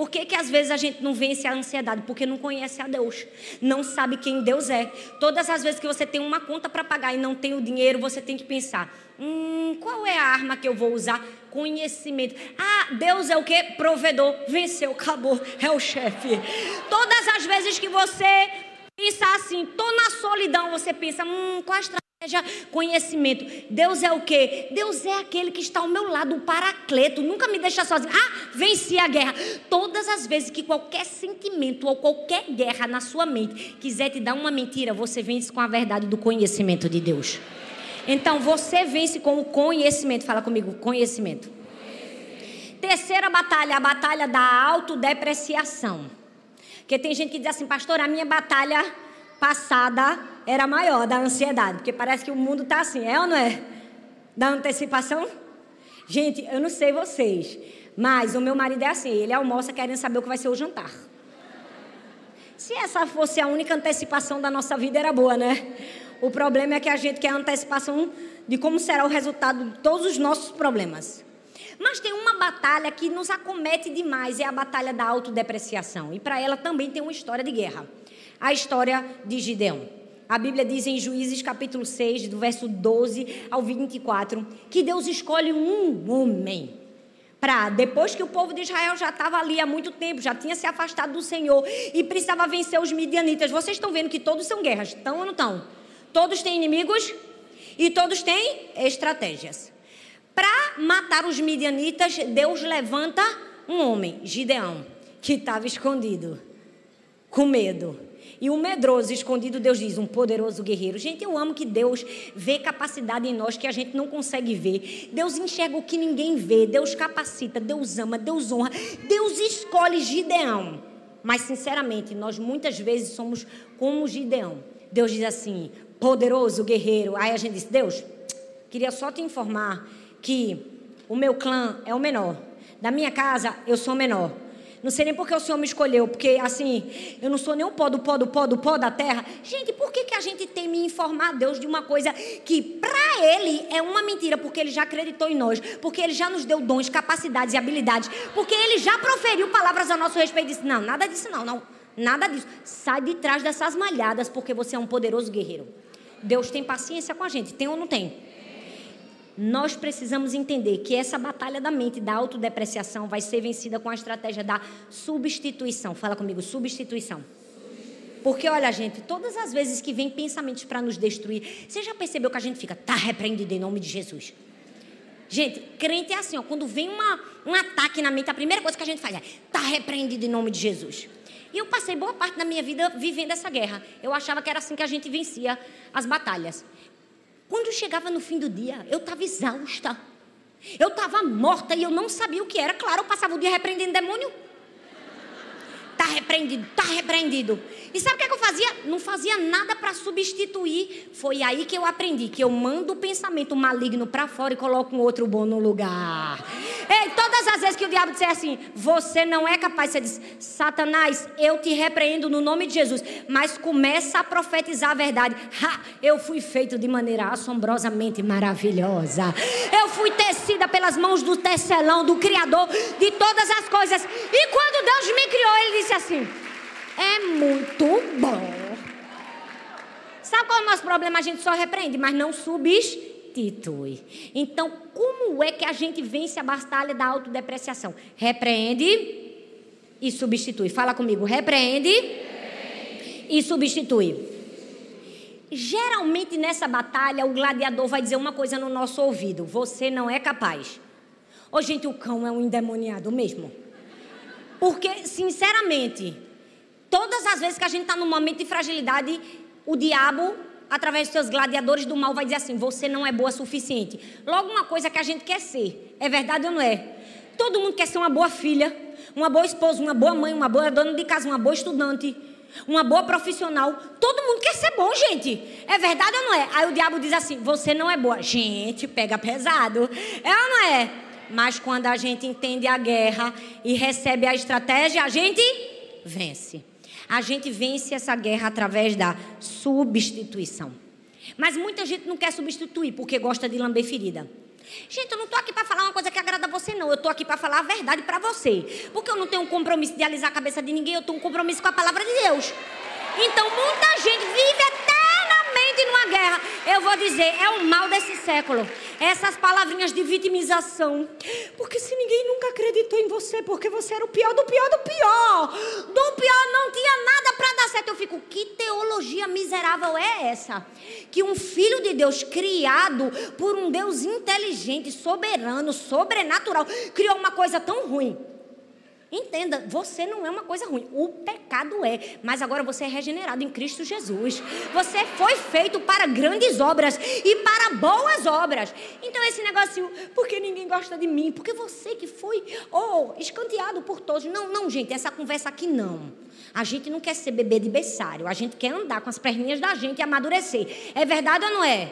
Por que, que às vezes a gente não vence a ansiedade? Porque não conhece a Deus, não sabe quem Deus é. Todas as vezes que você tem uma conta para pagar e não tem o dinheiro, você tem que pensar: hum, qual é a arma que eu vou usar? Conhecimento. Ah, Deus é o que? Provedor. Venceu, acabou, é o chefe. Todas as vezes que você pensar assim, tô na solidão, você pensa, hum, qual a estratégia? Seja conhecimento. Deus é o quê? Deus é aquele que está ao meu lado, o paracleto. Nunca me deixa sozinho. Ah, venci a guerra. Todas as vezes que qualquer sentimento ou qualquer guerra na sua mente quiser te dar uma mentira, você vence com a verdade do conhecimento de Deus. Então você vence com o conhecimento. Fala comigo, conhecimento. Terceira batalha, a batalha da autodepreciação. Porque tem gente que diz assim, pastor, a minha batalha passada era maior da ansiedade, porque parece que o mundo está assim, é ou não é? Da antecipação? Gente, eu não sei vocês, mas o meu marido é assim, ele almoça querendo saber o que vai ser o jantar. Se essa fosse a única antecipação da nossa vida, era boa, né? O problema é que a gente quer a antecipação de como será o resultado de todos os nossos problemas. Mas tem uma batalha que nos acomete demais, é a batalha da autodepreciação. E para ela também tem uma história de guerra a história de Gideão. A Bíblia diz em Juízes capítulo 6, do verso 12 ao 24, que Deus escolhe um homem para depois que o povo de Israel já estava ali há muito tempo, já tinha se afastado do Senhor e precisava vencer os midianitas. Vocês estão vendo que todos são guerras, estão ou não estão? Todos têm inimigos e todos têm estratégias. Para matar os midianitas, Deus levanta um homem, Gideão, que estava escondido, com medo. E o medroso escondido, Deus diz, um poderoso guerreiro. Gente, eu amo que Deus vê capacidade em nós que a gente não consegue ver. Deus enxerga o que ninguém vê. Deus capacita, Deus ama, Deus honra. Deus escolhe Gideão. Mas, sinceramente, nós muitas vezes somos como Gideão. Deus diz assim, poderoso guerreiro. Aí a gente diz, Deus, queria só te informar que o meu clã é o menor. Da minha casa, eu sou o menor. Não sei nem porque o Senhor me escolheu, porque assim, eu não sou nem o pó do pó do pó do pó da terra. Gente, por que, que a gente tem me informar Deus de uma coisa que para Ele é uma mentira? Porque Ele já acreditou em nós, porque Ele já nos deu dons, capacidades e habilidades, porque Ele já proferiu palavras a nosso respeito e disse: Não, nada disso não, não, nada disso. Sai de trás dessas malhadas, porque você é um poderoso guerreiro. Deus tem paciência com a gente, tem ou não tem? Nós precisamos entender que essa batalha da mente, da autodepreciação, vai ser vencida com a estratégia da substituição. Fala comigo, substituição. Porque, olha, gente, todas as vezes que vem pensamentos para nos destruir, você já percebeu que a gente fica, tá repreendido em nome de Jesus? Gente, crente é assim, ó, quando vem uma, um ataque na mente, a primeira coisa que a gente faz é, tá repreendido em nome de Jesus. E eu passei boa parte da minha vida vivendo essa guerra. Eu achava que era assim que a gente vencia as batalhas. Quando chegava no fim do dia, eu estava exausta. Eu estava morta e eu não sabia o que era. Claro, eu passava o dia repreendendo demônio. Tá repreendido, tá repreendido. E sabe o que, é que eu fazia? Não fazia nada para substituir. Foi aí que eu aprendi que eu mando o pensamento maligno para fora e coloco um outro bom no lugar. Ei, todas as vezes que o diabo disser assim, você não é capaz, você diz, Satanás, eu te repreendo no nome de Jesus. Mas começa a profetizar a verdade. Ha, eu fui feito de maneira assombrosamente maravilhosa. Eu fui tecida pelas mãos do tecelão, do Criador de todas as coisas. E quando Deus me criou, Ele disse assim: é muito bom. Sabe qual é o nosso problema? A gente só repreende, mas não substitui substitui. Então, como é que a gente vence a batalha da autodepreciação? Repreende e substitui. Fala comigo, repreende, repreende. e substitui. Geralmente nessa batalha, o gladiador vai dizer uma coisa no nosso ouvido: você não é capaz. Ô, gente, o cão é um endemoniado mesmo. Porque, sinceramente, todas as vezes que a gente está num momento de fragilidade, o diabo através dos seus gladiadores do mal, vai dizer assim: você não é boa o suficiente. Logo, uma coisa que a gente quer ser, é verdade ou não é? Todo mundo quer ser uma boa filha, uma boa esposa, uma boa mãe, uma boa dona de casa, uma boa estudante, uma boa profissional. Todo mundo quer ser bom, gente. É verdade ou não é? Aí o diabo diz assim: você não é boa. Gente, pega pesado. É ou não é? Mas quando a gente entende a guerra e recebe a estratégia, a gente vence. A gente vence essa guerra através da substituição. Mas muita gente não quer substituir porque gosta de lamber ferida. Gente, eu não estou aqui para falar uma coisa que agrada a você, não. Eu estou aqui para falar a verdade para você. Porque eu não tenho um compromisso de alisar a cabeça de ninguém, eu tenho um compromisso com a palavra de Deus. Então, muita gente vive eternamente numa guerra. Eu vou dizer, é o mal desse século. Essas palavrinhas de vitimização. Porque se ninguém nunca acreditou em você, porque você era o pior do pior do pior. Do pior não tinha nada para dar certo. Eu fico, que teologia miserável é essa? Que um filho de Deus criado por um Deus inteligente, soberano, sobrenatural, criou uma coisa tão ruim. Entenda, você não é uma coisa ruim. O pecado é, mas agora você é regenerado em Cristo Jesus. Você foi feito para grandes obras e para boas obras. Então esse negocinho, porque ninguém gosta de mim, porque você que foi oh, escanteado por todos. Não, não, gente, essa conversa aqui não. A gente não quer ser bebê de berçário, a gente quer andar com as perninhas da gente e amadurecer. É verdade ou não é?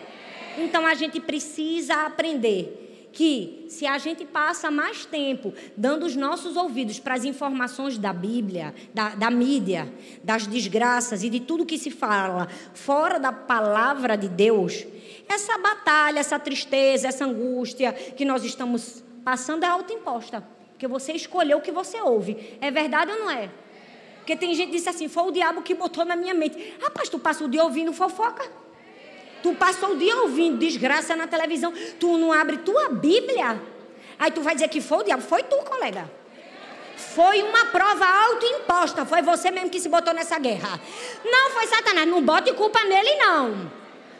Então a gente precisa aprender que se a gente passa mais tempo dando os nossos ouvidos para as informações da Bíblia, da, da mídia, das desgraças e de tudo que se fala fora da palavra de Deus, essa batalha, essa tristeza, essa angústia que nós estamos passando é autoimposta. Porque você escolheu o que você ouve. É verdade ou não é? Porque tem gente que disse assim: foi o diabo que botou na minha mente. Rapaz, tu passa o dia ouvindo fofoca. Tu passou o dia ouvindo desgraça na televisão. Tu não abre tua Bíblia. Aí tu vai dizer que foi o diabo. Foi tu, colega. Foi uma prova autoimposta. Foi você mesmo que se botou nessa guerra. Não foi Satanás. Não bote culpa nele, não.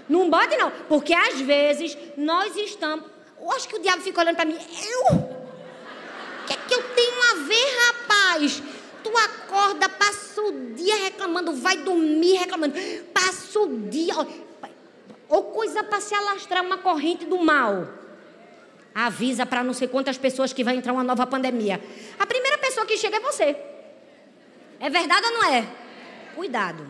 Não bote, não. Porque às vezes nós estamos. Eu acho que o diabo fica olhando para mim. Eu? O que é que eu tenho a ver, rapaz? Tu acorda, passa o dia reclamando, vai dormir reclamando, passa o dia. Ou coisa para se alastrar uma corrente do mal. Avisa para não sei quantas pessoas que vai entrar uma nova pandemia. A primeira pessoa que chega é você. É verdade ou não é? Cuidado.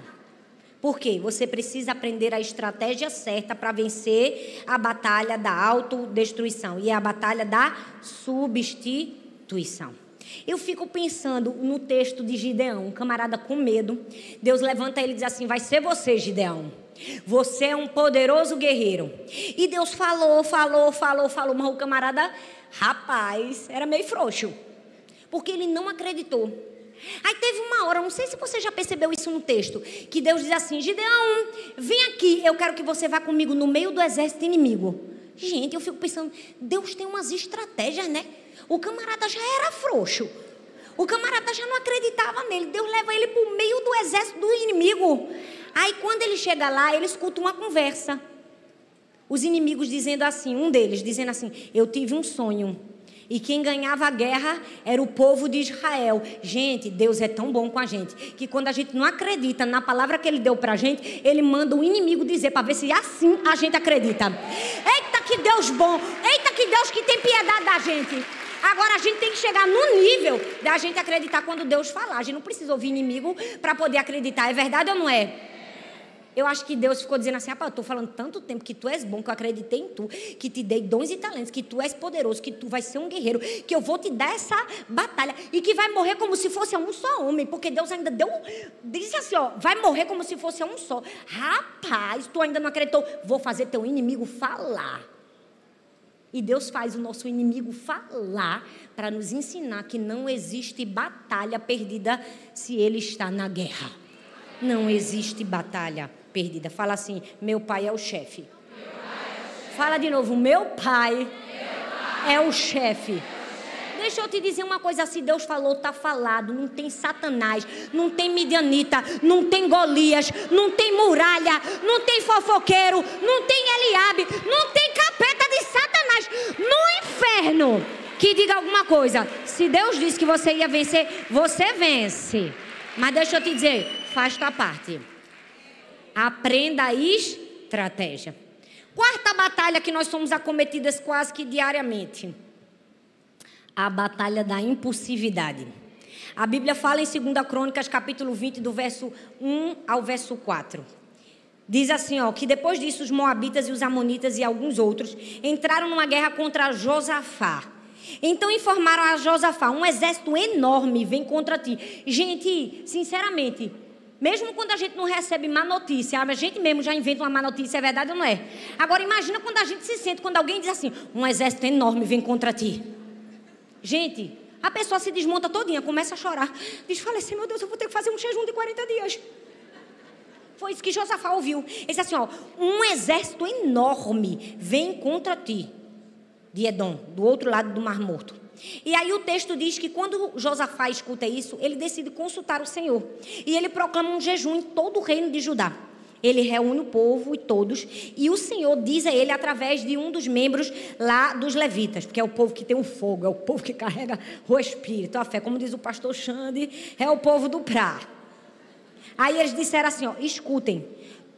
Porque você precisa aprender a estratégia certa para vencer a batalha da autodestruição e a batalha da substituição. Eu fico pensando no texto de Gideão, um camarada com medo. Deus levanta ele e diz assim: Vai ser você, Gideão. Você é um poderoso guerreiro. E Deus falou, falou, falou, falou, mas o camarada, rapaz, era meio frouxo. Porque ele não acreditou. Aí teve uma hora, não sei se você já percebeu isso no texto, que Deus diz assim: Gideão, vem aqui, eu quero que você vá comigo no meio do exército inimigo. Gente, eu fico pensando, Deus tem umas estratégias, né? O camarada já era frouxo. O camarada já não acreditava nele. Deus leva ele para o meio do exército do inimigo. Aí quando ele chega lá, ele escuta uma conversa. Os inimigos dizendo assim, um deles dizendo assim: Eu tive um sonho. E quem ganhava a guerra era o povo de Israel. Gente, Deus é tão bom com a gente que quando a gente não acredita na palavra que Ele deu para a gente, Ele manda o inimigo dizer para ver se assim a gente acredita. Eita, que Deus bom! Eita, que Deus que tem piedade da gente! Agora a gente tem que chegar no nível da gente acreditar quando Deus falar. A gente não precisa ouvir inimigo para poder acreditar. É verdade ou não é? Eu acho que Deus ficou dizendo assim: rapaz, eu estou falando tanto tempo que tu és bom, que eu acreditei em tu, que te dei dons e talentos, que tu és poderoso, que tu vai ser um guerreiro, que eu vou te dar essa batalha e que vai morrer como se fosse um só homem, porque Deus ainda deu. Disse assim: ó, vai morrer como se fosse um só. Rapaz, tu ainda não acreditou? Vou fazer teu inimigo falar. E Deus faz o nosso inimigo falar para nos ensinar que não existe batalha perdida se ele está na guerra. Não existe batalha perdida. Fala assim: meu pai é o chefe. Fala de novo: meu pai, meu pai é o chefe. Deixa eu te dizer uma coisa: se Deus falou, está falado. Não tem Satanás, não tem Midianita, não tem Golias, não tem muralha, não tem fofoqueiro, não tem Eliabe, não tem capeta de Satanás no inferno que diga alguma coisa. Se Deus disse que você ia vencer, você vence. Mas deixa eu te dizer, faz tua parte. Aprenda a estratégia. Quarta batalha que nós somos acometidas quase que diariamente. A batalha da impulsividade. A Bíblia fala em 2 Crônicas, capítulo 20, do verso 1 ao verso 4. Diz assim, ó, que depois disso os moabitas e os amonitas e alguns outros entraram numa guerra contra Josafá. Então informaram a Josafá, um exército enorme vem contra ti. Gente, sinceramente, mesmo quando a gente não recebe má notícia, a gente mesmo já inventa uma má notícia, é verdade ou não é? Agora imagina quando a gente se sente, quando alguém diz assim, um exército enorme vem contra ti. Gente, a pessoa se desmonta todinha, começa a chorar. Diz, assim, meu Deus, eu vou ter que fazer um jejum de 40 dias. Foi isso que Josafá ouviu. Ele disse assim, ó, um exército enorme vem contra ti. De Edom, do outro lado do Mar Morto. E aí o texto diz que quando Josafá escuta isso, ele decide consultar o Senhor. E ele proclama um jejum em todo o reino de Judá. Ele reúne o povo e todos, e o Senhor diz a ele através de um dos membros lá dos levitas, porque é o povo que tem o fogo, é o povo que carrega o espírito, a fé, como diz o pastor Xande, é o povo do Prá. Aí eles disseram assim: ó, escutem,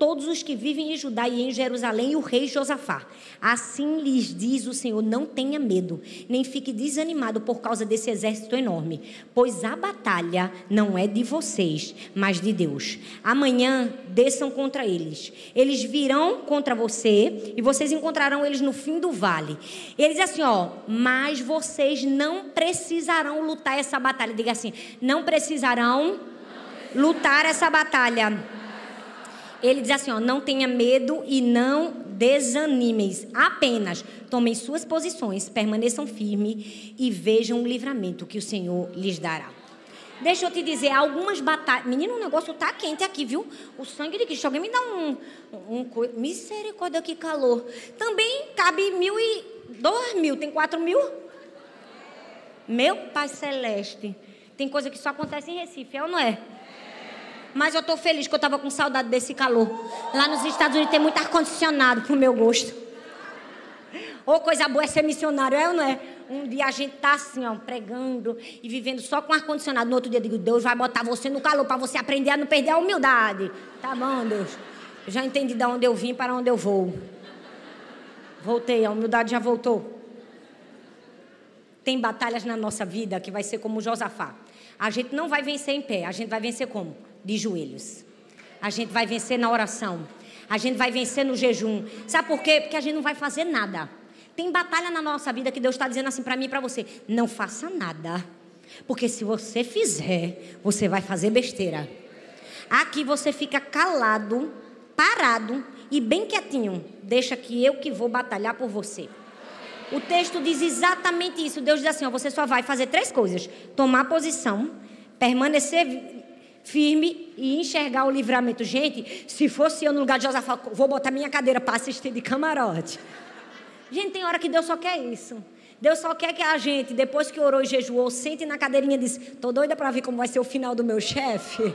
todos os que vivem em Judá e em Jerusalém e o rei Josafá. Assim lhes diz o Senhor: não tenha medo, nem fique desanimado por causa desse exército enorme, pois a batalha não é de vocês, mas de Deus. Amanhã desçam contra eles. Eles virão contra você e vocês encontrarão eles no fim do vale. Ele diz assim: ó, mas vocês não precisarão lutar essa batalha. Diga assim: não precisarão lutar essa batalha ele diz assim: ó, não tenha medo e não desanimeis. Apenas tomem suas posições, permaneçam firmes e vejam o livramento que o Senhor lhes dará. Deixa eu te dizer, algumas batalhas. Menino, o negócio tá quente aqui, viu? O sangue de Cristo. Alguém me dá um. um, um misericórdia, que calor. Também cabe mil e. Dois mil, tem quatro mil? Meu Pai Celeste. Tem coisa que só acontece em Recife, é ou não é? Mas eu estou feliz que eu estava com saudade desse calor. Lá nos Estados Unidos tem muito ar-condicionado pro meu gosto. Ou coisa boa é ser missionário, é ou não é? Um dia a gente tá assim, ó, pregando e vivendo só com ar-condicionado. No outro dia eu digo, Deus vai botar você no calor para você aprender a não perder a humildade. Tá bom, Deus. Eu já entendi de onde eu vim para onde eu vou. Voltei, a humildade já voltou. Tem batalhas na nossa vida que vai ser como Josafá. A gente não vai vencer em pé, a gente vai vencer como? De joelhos. A gente vai vencer na oração. A gente vai vencer no jejum. Sabe por quê? Porque a gente não vai fazer nada. Tem batalha na nossa vida que Deus está dizendo assim para mim e para você: não faça nada. Porque se você fizer, você vai fazer besteira. Aqui você fica calado, parado e bem quietinho. Deixa que eu que vou batalhar por você. O texto diz exatamente isso. Deus diz assim: ó, você só vai fazer três coisas: tomar posição, permanecer firme e enxergar o livramento. Gente, se fosse eu no lugar de Josafá, vou botar minha cadeira para assistir de camarote. Gente, tem hora que Deus só quer isso. Deus só quer que a gente, depois que orou e jejuou, sente na cadeirinha e diz: Tô doida para ver como vai ser o final do meu chefe,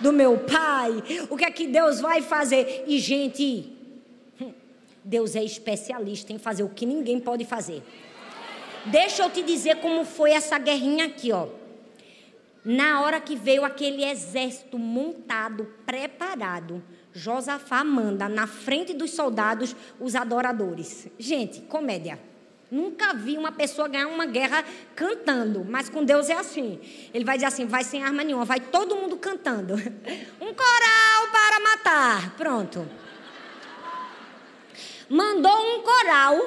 do meu pai. O que é que Deus vai fazer? E, gente, Deus é especialista em fazer o que ninguém pode fazer. Deixa eu te dizer como foi essa guerrinha aqui, ó. Na hora que veio aquele exército montado, preparado, Josafá manda na frente dos soldados os adoradores. Gente, comédia. Nunca vi uma pessoa ganhar uma guerra cantando, mas com Deus é assim. Ele vai dizer assim: vai sem arma nenhuma, vai todo mundo cantando. Um coral para matar. Pronto mandou um coral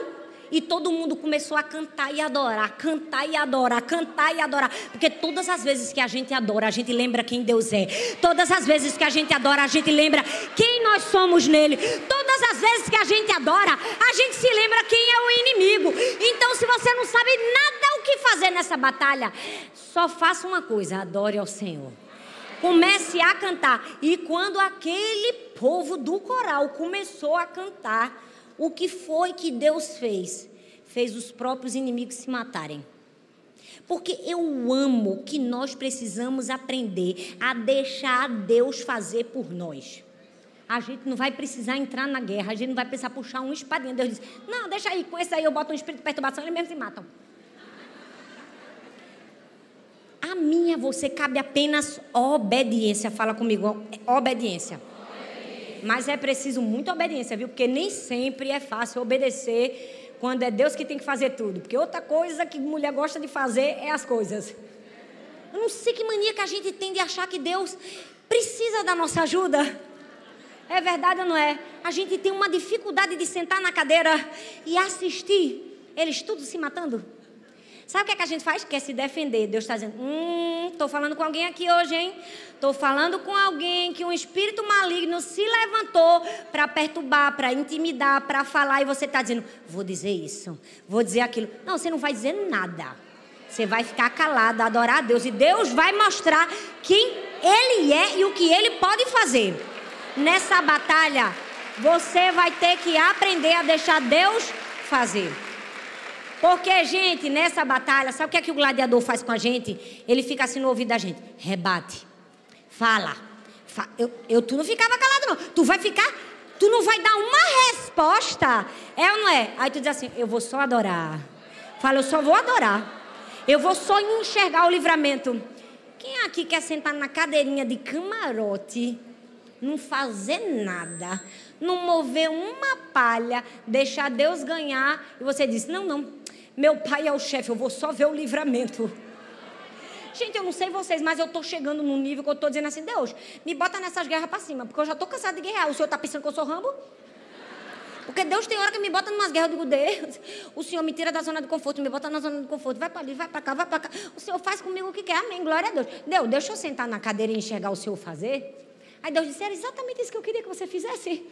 e todo mundo começou a cantar e adorar, cantar e adorar, cantar e adorar. Porque todas as vezes que a gente adora, a gente lembra quem Deus é. Todas as vezes que a gente adora, a gente lembra quem nós somos nele. Todas as vezes que a gente adora, a gente se lembra quem é o inimigo. Então, se você não sabe nada o que fazer nessa batalha, só faça uma coisa: adore ao Senhor. Comece a cantar. E quando aquele povo do coral começou a cantar, o que foi que Deus fez? Fez os próprios inimigos se matarem. Porque eu amo que nós precisamos aprender a deixar Deus fazer por nós. A gente não vai precisar entrar na guerra, a gente não vai precisar puxar um espadinho. Deus diz: Não, deixa aí, com esse aí eu boto um espírito de perturbação, eles mesmos se matam. A minha, você cabe apenas obediência. Fala comigo, obediência. Mas é preciso muita obediência, viu? Porque nem sempre é fácil obedecer quando é Deus que tem que fazer tudo. Porque outra coisa que mulher gosta de fazer é as coisas. Eu não sei que mania que a gente tem de achar que Deus precisa da nossa ajuda. É verdade ou não é? A gente tem uma dificuldade de sentar na cadeira e assistir eles tudo se matando. Sabe o que, é que a gente faz? Quer se defender. Deus está dizendo: Hum, estou falando com alguém aqui hoje, hein? Estou falando com alguém que um espírito maligno se levantou para perturbar, para intimidar, para falar, e você está dizendo: Vou dizer isso, vou dizer aquilo. Não, você não vai dizer nada. Você vai ficar calado, adorar a Deus, e Deus vai mostrar quem Ele é e o que Ele pode fazer. Nessa batalha, você vai ter que aprender a deixar Deus fazer. Porque, gente, nessa batalha, sabe o que é que o gladiador faz com a gente? Ele fica assim no ouvido da gente: rebate, fala. Fa eu, eu, tu não ficava calado, não. Tu vai ficar, tu não vai dar uma resposta. É ou não é? Aí tu diz assim: eu vou só adorar. Fala, eu só vou adorar. Eu vou só enxergar o livramento. Quem aqui quer sentar na cadeirinha de camarote, não fazer nada, não mover uma palha, deixar Deus ganhar, e você diz: não, não, meu pai é o chefe, eu vou só ver o livramento. Gente, eu não sei vocês, mas eu estou chegando num nível que eu estou dizendo assim, Deus, me bota nessas guerras para cima, porque eu já estou cansada de guerrear. O senhor está pensando que eu sou Rambo? Porque Deus tem hora que me bota numas guerras, eu digo, Deus, o Senhor me tira da zona de conforto, me bota na zona de conforto, vai para ali, vai para cá, vai para cá. O Senhor faz comigo o que quer, amém, glória a Deus. Deus, deixa eu sentar na cadeira e enxergar o Senhor fazer. Aí Deus disse, era exatamente isso que eu queria que você fizesse.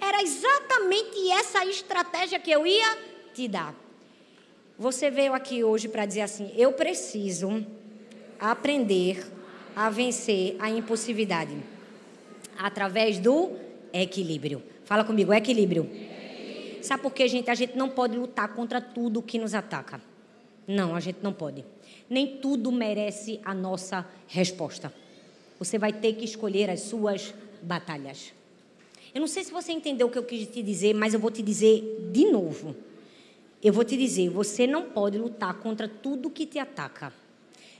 Era exatamente essa estratégia que eu ia te dar. Você veio aqui hoje para dizer assim: eu preciso aprender a vencer a impulsividade através do equilíbrio. Fala comigo, equilíbrio. Sabe por quê, gente? A gente não pode lutar contra tudo que nos ataca. Não, a gente não pode. Nem tudo merece a nossa resposta. Você vai ter que escolher as suas batalhas. Eu não sei se você entendeu o que eu quis te dizer, mas eu vou te dizer de novo. Eu vou te dizer, você não pode lutar contra tudo que te ataca.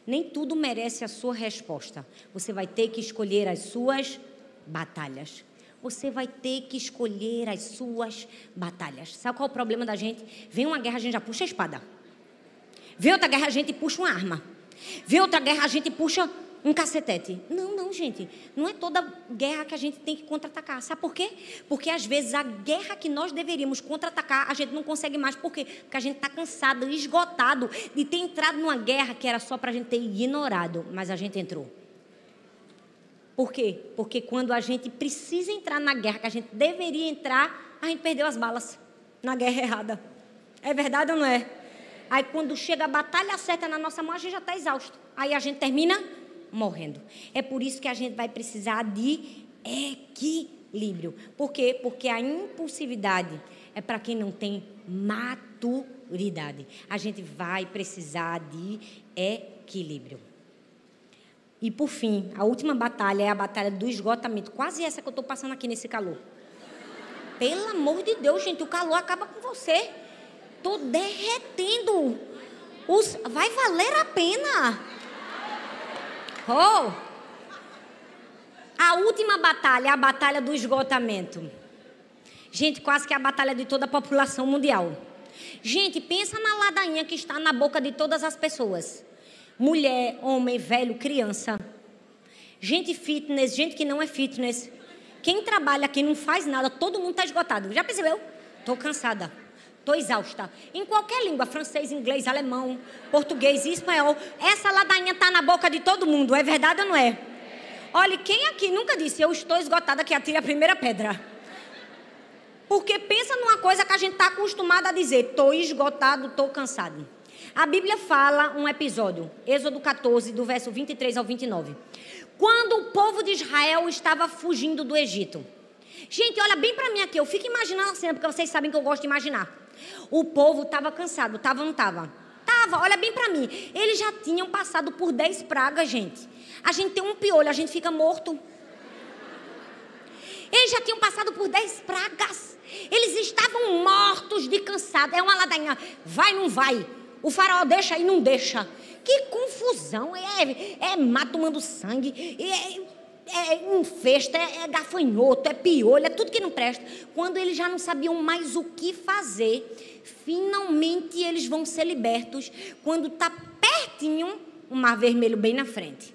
Nem tudo merece a sua resposta. Você vai ter que escolher as suas batalhas. Você vai ter que escolher as suas batalhas. Sabe qual é o problema da gente? Vem uma guerra, a gente já puxa a espada. Vem outra guerra, a gente puxa uma arma. Vem outra guerra, a gente puxa um cacetete. Não, não, gente. Não é toda guerra que a gente tem que contra-atacar. Sabe por quê? Porque às vezes a guerra que nós deveríamos contra-atacar, a gente não consegue mais. Por quê? Porque a gente está cansado, esgotado de ter entrado numa guerra que era só para a gente ter ignorado. Mas a gente entrou. Por quê? Porque quando a gente precisa entrar na guerra que a gente deveria entrar, a gente perdeu as balas na guerra errada. É verdade ou não é? Aí quando chega a batalha certa na nossa mão, a gente já está exausto. Aí a gente termina morrendo. É por isso que a gente vai precisar de equilíbrio. Por quê? Porque a impulsividade é para quem não tem maturidade. A gente vai precisar de equilíbrio. E por fim, a última batalha é a batalha do esgotamento. Quase essa que eu estou passando aqui nesse calor. Pelo amor de Deus, gente, o calor acaba com você. Estou derretendo. Os... Vai valer a pena. Oh! A última batalha é a batalha do esgotamento. Gente, quase que é a batalha de toda a população mundial. Gente, pensa na ladainha que está na boca de todas as pessoas. Mulher, homem, velho, criança. Gente fitness, gente que não é fitness. Quem trabalha aqui não faz nada, todo mundo está esgotado. Já percebeu? Estou cansada. Estou exausta. Em qualquer língua, francês, inglês, alemão, português espanhol, essa ladainha está na boca de todo mundo. É verdade ou não é? Olha, quem aqui nunca disse eu estou esgotada que atire a primeira pedra? Porque pensa numa coisa que a gente está acostumado a dizer: estou esgotado, estou cansado. A Bíblia fala um episódio, Êxodo 14, do verso 23 ao 29. Quando o povo de Israel estava fugindo do Egito. Gente, olha bem para mim aqui, eu fico imaginando a cena, porque vocês sabem que eu gosto de imaginar. O povo estava cansado, estava ou não estava? Tava, olha bem para mim. Eles já tinham passado por dez pragas, gente. A gente tem um piolho, a gente fica morto. Eles já tinham passado por dez pragas. Eles estavam mortos de cansado. É uma ladainha. Vai, não vai. O faraó deixa e não deixa. Que confusão. É, é mato tomando sangue. É, é infesta, é, é gafanhoto, é piolho, é tudo que não presta. Quando eles já não sabiam mais o que fazer, finalmente eles vão ser libertos quando está pertinho o mar vermelho bem na frente.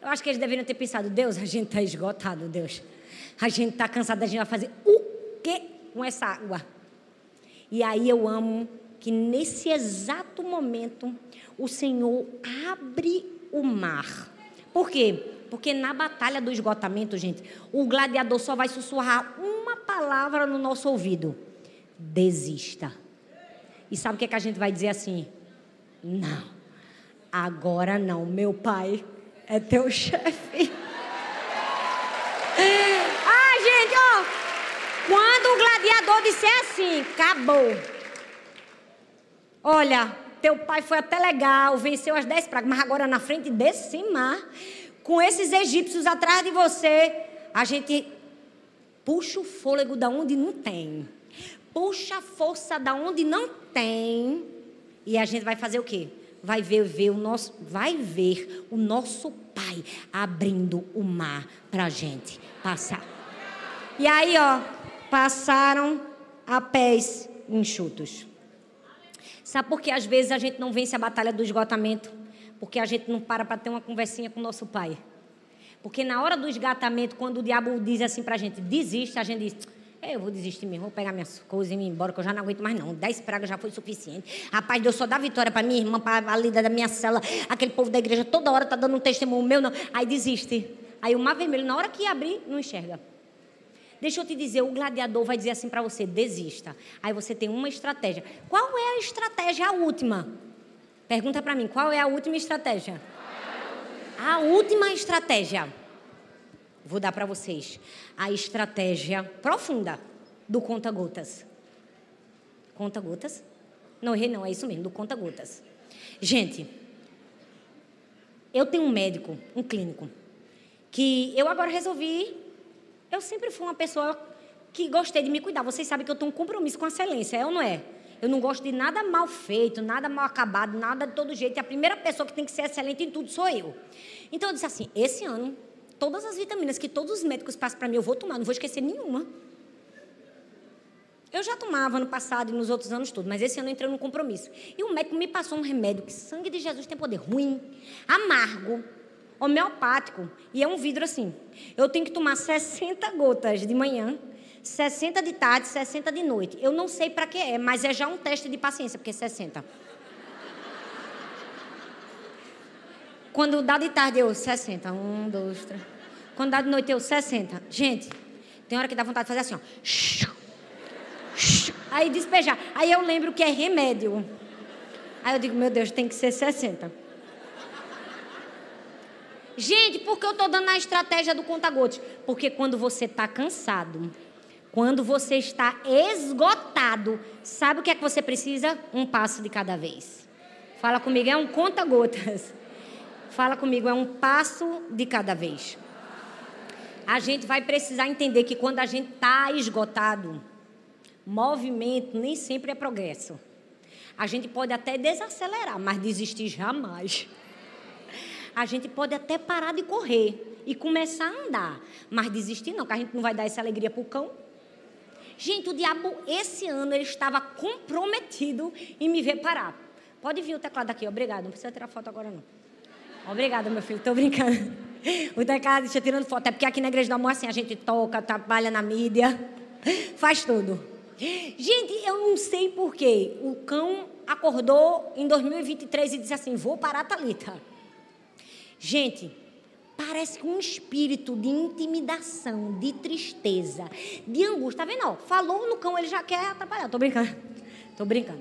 Eu acho que eles deveriam ter pensado, Deus, a gente está esgotado, Deus. A gente está cansado, a gente vai fazer o quê com essa água? E aí eu amo que nesse exato momento o Senhor abre o mar. Por quê? Porque na batalha do esgotamento, gente, o gladiador só vai sussurrar uma palavra no nosso ouvido: desista. E sabe o que, é que a gente vai dizer assim? Não, agora não, meu pai é teu chefe. Ah, gente, ó, quando o gladiador disser assim, acabou. Olha, teu pai foi até legal, venceu as dez pragas, mas agora na frente desse mar, com esses egípcios atrás de você, a gente puxa o fôlego da onde não tem. Puxa a força da onde não tem. E a gente vai fazer o quê? Vai ver, ver o nosso, vai ver o nosso Pai abrindo o mar para gente passar. E aí, ó, passaram a pés enxutos. Sabe por que às vezes a gente não vence a batalha do esgotamento? Porque a gente não para para ter uma conversinha com nosso pai. Porque na hora do esgatamento, quando o diabo diz assim para a gente, desiste, a gente diz, eu vou desistir mesmo, vou pegar minhas coisas e ir embora, que eu já não aguento mais não. Dez pragas já foi suficiente. Rapaz, Deus só dá vitória para minha irmã, para a líder da minha cela, aquele povo da igreja toda hora tá dando um testemunho meu, não. Aí desiste. Aí o mar vermelho, na hora que abrir, não enxerga. Deixa eu te dizer, o gladiador vai dizer assim para você, desista. Aí você tem uma estratégia. Qual é a estratégia a última? Pergunta para mim, qual é a última estratégia? A última estratégia. Vou dar para vocês a estratégia profunda do conta-gotas. Conta-gotas? Não errei, não, é isso mesmo, do conta-gotas. Gente, eu tenho um médico, um clínico, que eu agora resolvi. Eu sempre fui uma pessoa que gostei de me cuidar. Vocês sabem que eu tenho um compromisso com a excelência, é ou não é? Eu não gosto de nada mal feito, nada mal acabado, nada de todo jeito. E a primeira pessoa que tem que ser excelente em tudo sou eu. Então eu disse assim: esse ano, todas as vitaminas que todos os médicos passam para mim, eu vou tomar, não vou esquecer nenhuma. Eu já tomava no passado e nos outros anos todos, mas esse ano eu entrei num compromisso. E o médico me passou um remédio que sangue de Jesus tem poder ruim, amargo, homeopático, e é um vidro assim. Eu tenho que tomar 60 gotas de manhã, 60 de tarde, 60 de noite. Eu não sei para que é, mas é já um teste de paciência, porque é 60. Quando dá de tarde, eu 60. Um, dois, três. Quando dá de noite, eu 60. Gente, tem hora que dá vontade de fazer assim, ó. Aí despejar. Aí eu lembro que é remédio. Aí eu digo, meu Deus, tem que ser 60. Gente, por que eu estou dando a estratégia do conta-gotas? Porque quando você está cansado, quando você está esgotado, sabe o que é que você precisa? Um passo de cada vez. Fala comigo, é um conta-gotas. Fala comigo, é um passo de cada vez. A gente vai precisar entender que quando a gente está esgotado, Movimento nem sempre é progresso. A gente pode até desacelerar, mas desistir jamais. A gente pode até parar de correr e começar a andar, mas desistir não, que a gente não vai dar essa alegria para o cão. Gente, o diabo, esse ano, ele estava comprometido em me ver parar. Pode vir o teclado aqui, obrigado. Não precisa tirar foto agora, não. Obrigada, meu filho, estou brincando. O teclado está tirando foto. É porque aqui na Igreja do Amor, assim, a gente toca, trabalha na mídia, faz tudo. Gente, eu não sei porquê. O cão acordou em 2023 e disse assim: vou parar, Thalita. Gente, parece um espírito de intimidação, de tristeza, de angústia. Tá vendo? falou no cão, ele já quer atrapalhar. Tô brincando. Tô brincando.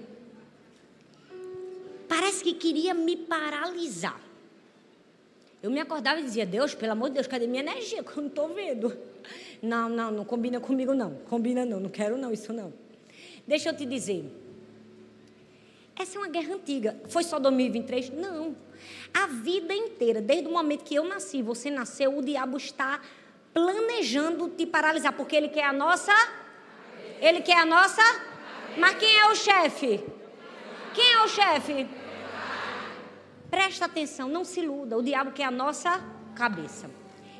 Parece que queria me paralisar. Eu me acordava e dizia: Deus, pelo amor de Deus, cadê minha energia? Que eu não estou vendo. Não, não, não combina comigo, não. Combina, não. Não quero, não, isso não. Deixa eu te dizer. Essa é uma guerra antiga. Foi só 2023? Não. A vida inteira, desde o momento que eu nasci, você nasceu, o diabo está planejando te paralisar, porque ele quer a nossa. Ele quer a nossa. Mas quem é o chefe? Quem é o chefe? Presta atenção, não se iluda. O diabo quer a nossa cabeça.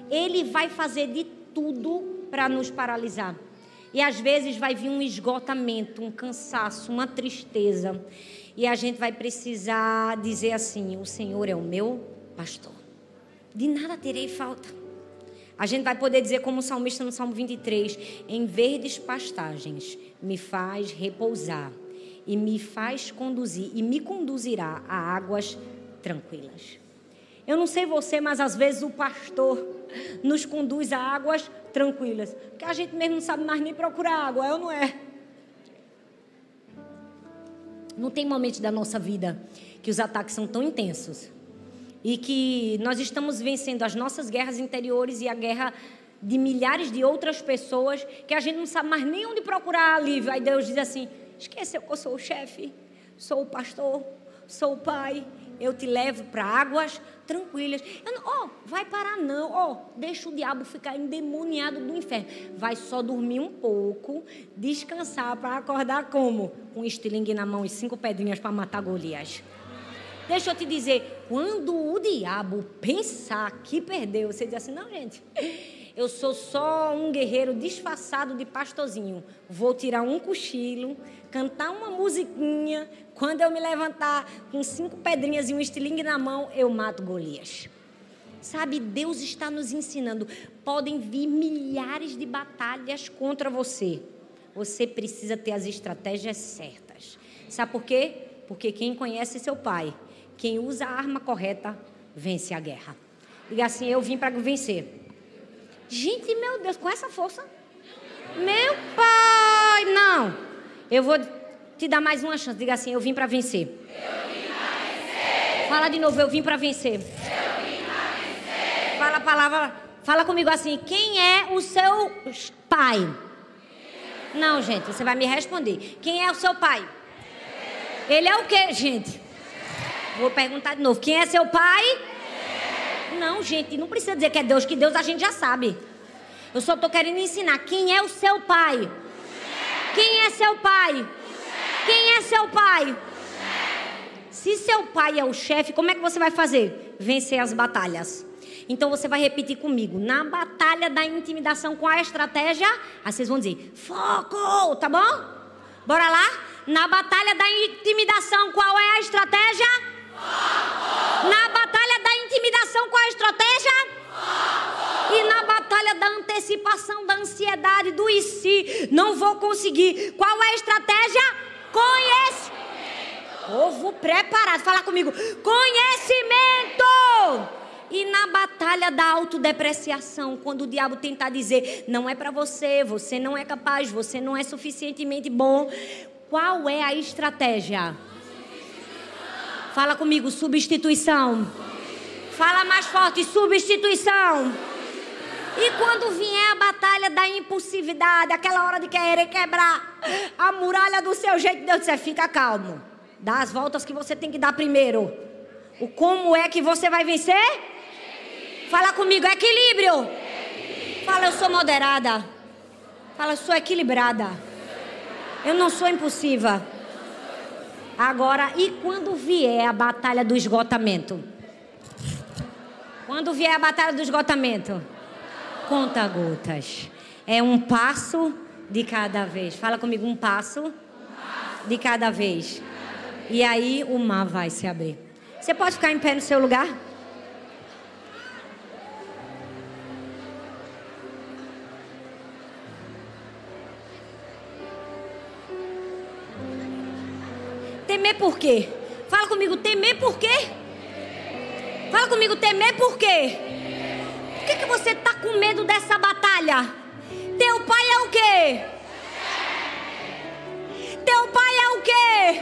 Ele vai fazer de tudo para nos paralisar. E às vezes vai vir um esgotamento, um cansaço, uma tristeza. E a gente vai precisar dizer assim: O Senhor é o meu pastor. De nada terei falta. A gente vai poder dizer, como o salmista no Salmo 23, em verdes pastagens me faz repousar e me faz conduzir e me conduzirá a águas tranquilas. Eu não sei você, mas às vezes o pastor nos conduz a águas tranquilas, porque a gente mesmo não sabe mais nem procurar água, é ou não é? Não tem momento da nossa vida que os ataques são tão intensos e que nós estamos vencendo as nossas guerras interiores e a guerra de milhares de outras pessoas que a gente não sabe mais nem onde procurar alívio. Aí Deus diz assim: esqueceu que eu sou o chefe, sou o pastor, sou o pai, eu te levo para águas tranquilas. Ó, oh, vai parar não, ó, oh, deixa o diabo ficar endemoniado do inferno. Vai só dormir um pouco, descansar para acordar como? Com um estilingue na mão e cinco pedrinhas para matar Golias. Deixa eu te dizer, quando o diabo pensar que perdeu, você diz assim, não, gente, eu sou só um guerreiro disfarçado de pastorzinho. Vou tirar um cochilo, cantar uma musiquinha. Quando eu me levantar com cinco pedrinhas e um estilingue na mão, eu mato Golias. Sabe, Deus está nos ensinando. Podem vir milhares de batalhas contra você. Você precisa ter as estratégias certas. Sabe por quê? Porque quem conhece seu pai, quem usa a arma correta, vence a guerra. Diga assim: Eu vim para vencer. Gente, meu Deus, com essa força. Meu pai, não. Eu vou te dar mais uma chance. Diga assim: eu vim para vencer. vencer. Fala de novo, eu vim para vencer. vencer. Fala a palavra, fala comigo assim: quem é o seu pai? Não, gente, você vai me responder. Quem é o seu pai? Ele é o que, gente? Vou perguntar de novo. Quem é seu pai? Não, gente, não precisa dizer que é Deus, que Deus a gente já sabe. Eu só estou querendo ensinar quem é o seu pai. Quem é seu pai? Quem é seu pai? Se seu pai é o chefe, como é que você vai fazer? Vencer as batalhas. Então você vai repetir comigo. Na batalha da intimidação com a estratégia, aí vocês vão dizer: foco, tá bom? Bora lá? Na batalha da intimidação, qual é a estratégia? Foco. Na batalha da intimidação, qual é a estratégia? Foco. E na batalha da antecipação da ansiedade, do e se, não vou conseguir. Qual é a estratégia? Conhece. Povo preparado, fala comigo. Conhecimento. E na batalha da autodepreciação, quando o diabo tentar dizer, não é para você, você não é capaz, você não é suficientemente bom, qual é a estratégia? Fala comigo, substituição. Fala mais forte, substituição. E quando vier a batalha da impulsividade, aquela hora de querer quebrar a muralha do seu jeito, Deus disse: fica calmo. Dá as voltas que você tem que dar primeiro. O como é que você vai vencer? Fala comigo, equilíbrio. Fala, eu sou moderada. Fala, eu sou equilibrada. Eu não sou impulsiva. Agora, e quando vier a batalha do esgotamento? Quando vier a batalha do esgotamento? Conta gotas. É um passo de cada vez. Fala comigo, um passo de cada vez. E aí o mar vai se abrir. Você pode ficar em pé no seu lugar? Temer por quê? Fala comigo, temer por quê? Fala comigo, temer por quê? Você está com medo dessa batalha? Teu pai é o quê? Teu pai é o quê?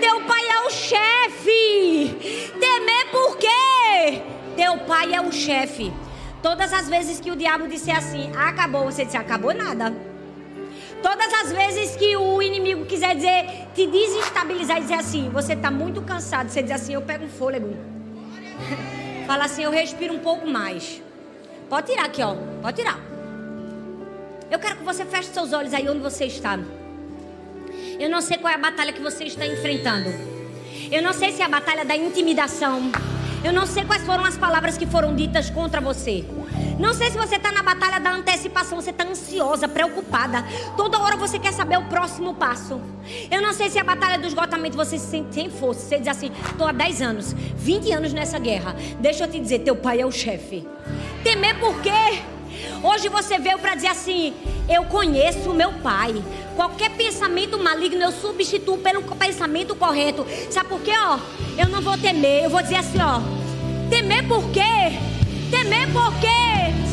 Teu pai é o chefe. Temer por quê? Teu pai é o chefe. Todas as vezes que o diabo disse assim, acabou, você disse, acabou nada. Todas as vezes que o inimigo quiser dizer, te desestabilizar e dizer assim, você está muito cansado, você diz assim, eu pego um fôlego. Fala assim, eu respiro um pouco mais. Pode tirar aqui, ó. Pode tirar. Eu quero que você feche seus olhos aí onde você está. Eu não sei qual é a batalha que você está enfrentando. Eu não sei se é a batalha da intimidação. Eu não sei quais foram as palavras que foram ditas contra você. Não sei se você está na batalha da antecipação, você está ansiosa, preocupada. Toda hora você quer saber o próximo passo. Eu não sei se é a batalha do esgotamento você se sente sem força. Você diz assim: estou há 10 anos, 20 anos nessa guerra. Deixa eu te dizer: teu pai é o chefe. Temer por quê? Hoje você veio para dizer assim: eu conheço o meu pai. Qualquer pensamento maligno eu substituo pelo pensamento correto. Sabe por quê, ó? Eu não vou temer. Eu vou dizer assim, ó. Temer por quê? Temer por quê?